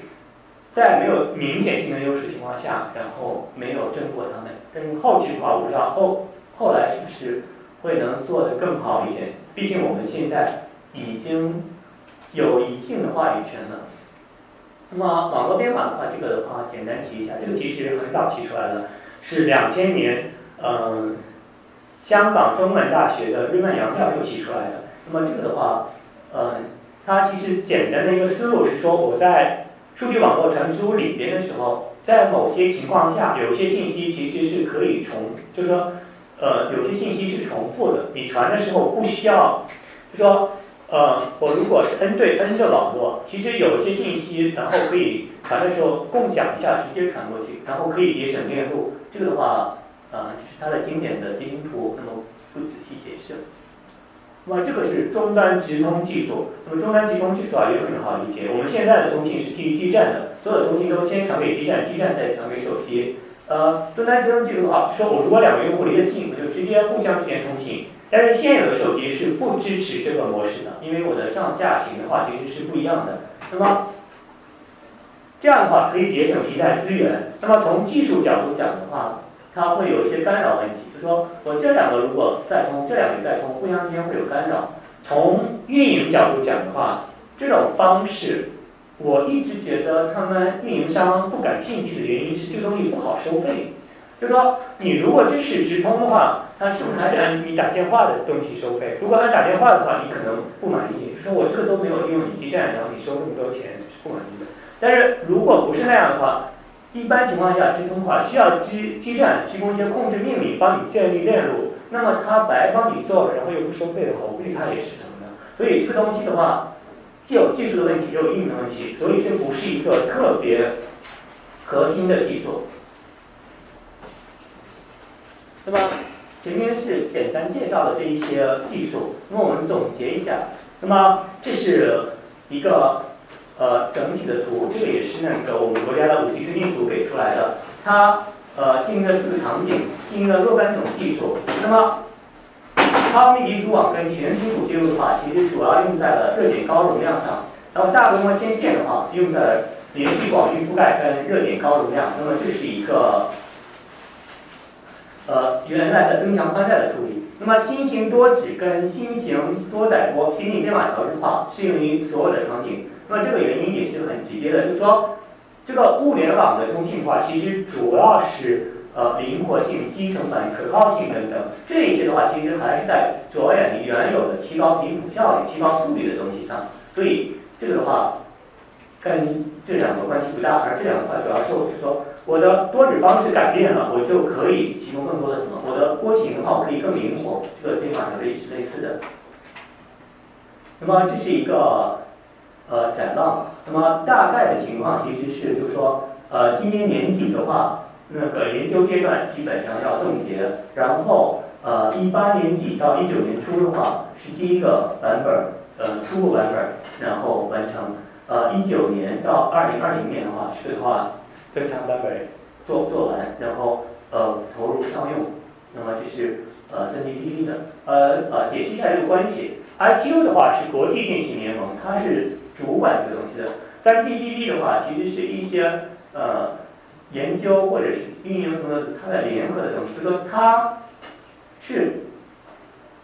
在没有明显性的优势情况下，然后没有争过他们。但是后期的话，我不知道后后来是不是会能做得更好一点。毕竟我们现在已经有一定的话语权了。那么网络编码的话，这个的话简单提一下，这个其实很早提出来了，是两千年，嗯，香港中文大学的瑞曼阳教授提出来的。那么这个的话，嗯，他其实简单的一个思路是说，我在数据网络传输里边的时候，在某些情况下，有些信息其实是可以重，就是说，呃，有些信息是重复的，你传的时候不需要，就说。呃，我如果是 N 对 N 的网络，其实有些信息，然后可以传的时候共享一下，直接传过去，然后可以节省链路。这个的话，呃，这是它的经典的截屏图，那么不仔细解释。那么这个是终端直通技术，那么终端直通技术啊也很好理解。我们现在的通信是基于基站的，所有的通信都先传给基站，基站再传给手机。呃，终端直通技术的话，说我如果两个用户离得近，我就直接互相之间通信。但是现有的手机是不支持这个模式的，因为我的上下行的话其实是不一样的。那么这样的话可以节省一带资源。那么从技术角度讲的话，它会有一些干扰问题，就说我这两个如果再通，这两个再通，互相之间会有干扰。从运营角度讲的话，这种方式我一直觉得他们运营商不感兴趣的原因是这个东西不好收费。就说你如果支持直通的话。它是不是还得按你打电话的东西收费？如果按打电话的话，你可能不满意，说我这个都没有用你基站，然后你收那么多钱是不满意的。但是如果不是那样的话，一般情况下直通的话需要基基站提供一些控制命令，帮你建立链路。那么它白帮你做了，然后又不收费的话，我估计它也是什么的。所以这个东西的话，既有技术的问题，又有运营的问题，所以这不是一个特别核心的技术，那么？前面是简单介绍的这一些技术，那么我们总结一下，那么这是一个呃整体的图，这个也是那个我们国家的五 G 推进图给出来的，它呃定了四个场景，定了若干种技术，那么超密集组网跟全频谱接入的话，其实主要用在了热点高容量上，然后大规模天线的话，用在了连续广域覆盖跟热点高容量，那么这是一个。呃，原来的增强宽带的处理，那么新型多指跟新型多载波先进编码调制化适用于所有的场景。那么这个原因也是很直接的，就是说这个物联网的通信化其实主要是呃灵活性、低成本、可靠性等等这一些的话，其实还是在着眼于原有的提高频谱效率、提高速率的东西上。所以这个的话跟这两个关系不大，而这两个话主要是我是说。我的多指方式改变了，我就可以提供更多的什么？我的波形的话，可以更灵活，这个编码条例是类似的。那么这是一个呃展望。那么大概的情况其实是，就是说，呃，今年年底的话，那个研究阶段基本上要冻结，然后呃，一八年底到一九年初的话是第一个版本，呃，初步版本，然后完成。呃，一九年到二零二零年的话，这个的话。增强版本做做完，然后呃投入商用，那么这是呃三 GPP 的，呃呃解释一下这个关系。ITU 的话是国际电信联盟，它是主管这个东西的。三 GPP 的话其实是一些呃研究或者是运营什么它的联合的东西，就说它是，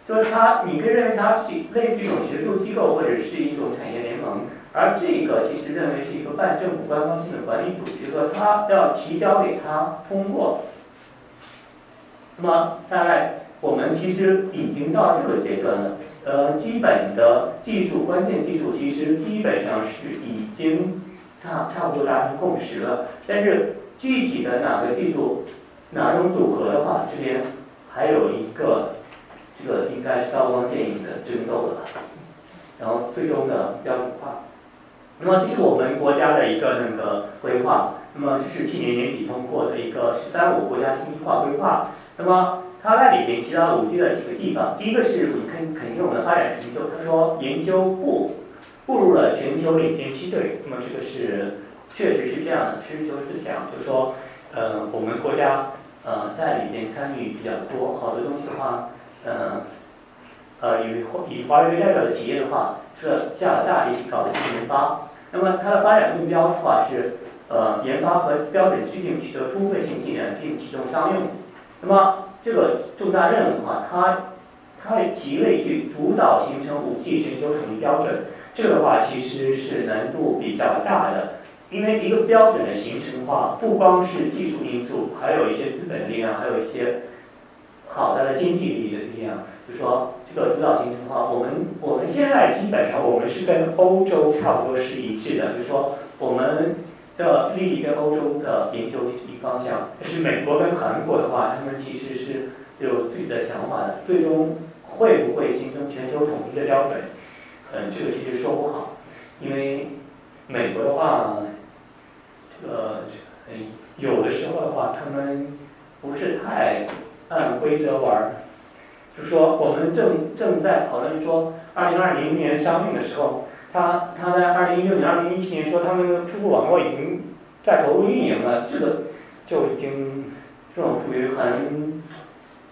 就是它你可以认为它是类似于一种学术机构或者是一种产业联盟。而这个其实认为是一个半政府官方性的管理组织，就说他要提交给他通过。那么大概我们其实已经到这个阶段了，呃，基本的技术关键技术其实基本上是已经差差不多达成共识了，但是具体的哪个技术哪种组合的话，这边还有一个这个应该是刀光剑影的争斗了，然后最终的标准化。那么这是我们国家的一个那个规划，那么这是去年年底通过的一个“十三五”国家信息化规划。那么它在里面提到五 G 的几个地方，第一个是你肯肯定我们发展成就，他说研究部步入了全球领先梯队，那么这个是确实是这样的，实事求是讲，就说，呃，我们国家呃在里面参与比较多，好多东西的话，呃，呃以华以华为为代表的企业的话，是下了大力气搞的是研发。那么它的发展目标的话是，呃，研发和标准制定取得突破性进展并启动商用。那么这个重大任务的话，它它极为具主导形成五 G 全球统一标准。这个的话其实是难度比较大的，因为一个标准的形成的话，不光是技术因素，还有一些资本力量，还有一些好的经济力的力量。就说这个主导形成的话，我们我们现在基本上我们是跟欧洲差不多是一致的，就是说我们的利益跟欧洲的研究一方向。但是美国跟韩国的话，他们其实是有自己的想法的，最终会不会形成全球统一的标准？嗯，这个其实说不好，因为美国的话，这个嗯，有的时候的话，他们不是太按规则玩儿。就说我们正正在讨论说，二零二零年上映的时候，他他在二零一六年、二零一七年说他们初步网络已经在投入运营了，这个就已经这种属于很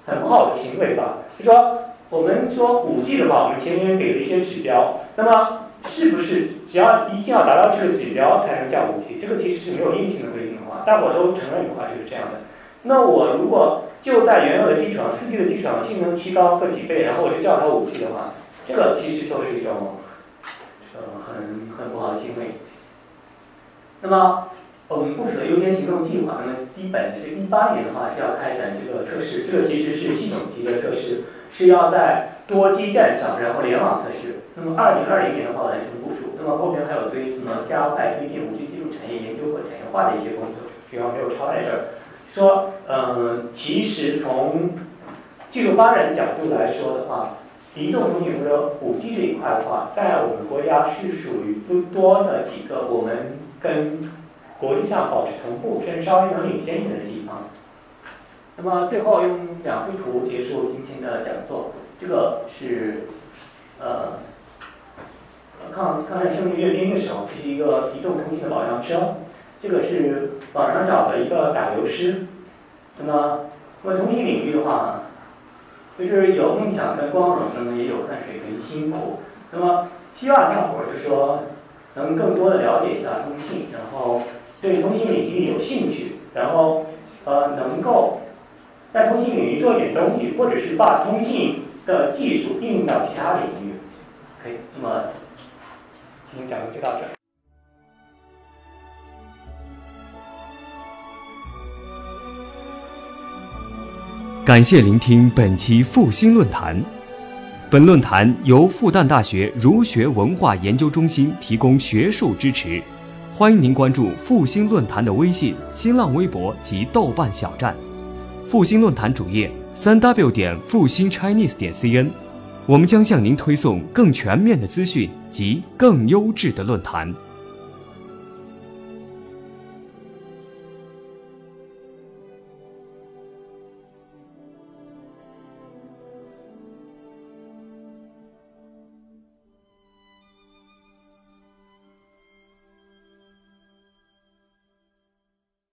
很不好的行为吧？就说。我们说五 G 的话，我们前面给了一些指标，那么是不是只要一定要达到这个指标才能叫五 G？这个其实是没有硬性的规定的话，大伙都承认的话就是这样的。那我如果就在原有的基础上，四 G 的基础上性能提高个几倍，然后我就叫它五 G 的话，这个其实就是一种呃很很不好的行为。那么我们部署的优先行动计划，那么基本是一八年的话是要开展这个测试，这个其实是系统级的测试。是要在多基站上，然后联网测试。那么二零二零年的话完成部署。那么后面还有对什么加快推进五 G 技术产业研究和产业化的一些工作，主要没有抄在这儿。说，嗯，其实从技术发展角度来说的话，移动通信和五 G 这一块的话，在我们国家是属于不多的几个我们跟国际上保持同步，甚至稍微能领先一点的地方。那么最后用两幅图结束今天的讲座。这个是呃抗抗战胜利阅兵的时候，这是一个移动通信的保障车。这个是网上找的一个打油诗。那么，那么通信领域的话，就是有梦想跟光荣，那么也有汗水跟辛苦。那么希望大伙儿就说能更多的了解一下通信，然后对通信领域有兴趣，然后呃能够。在通信领域做点东西，或者是把通信的技术应用到其他领域。OK，那么今天讲座就到这。感谢聆听本期复兴论坛。本论坛由复旦大学儒学文化研究中心提供学术支持。欢迎您关注复兴论坛的微信、新浪微博及豆瓣小站。复兴论坛主页三 w 点复兴 Chinese 点 cn，我们将向您推送更全面的资讯及更优质的论坛。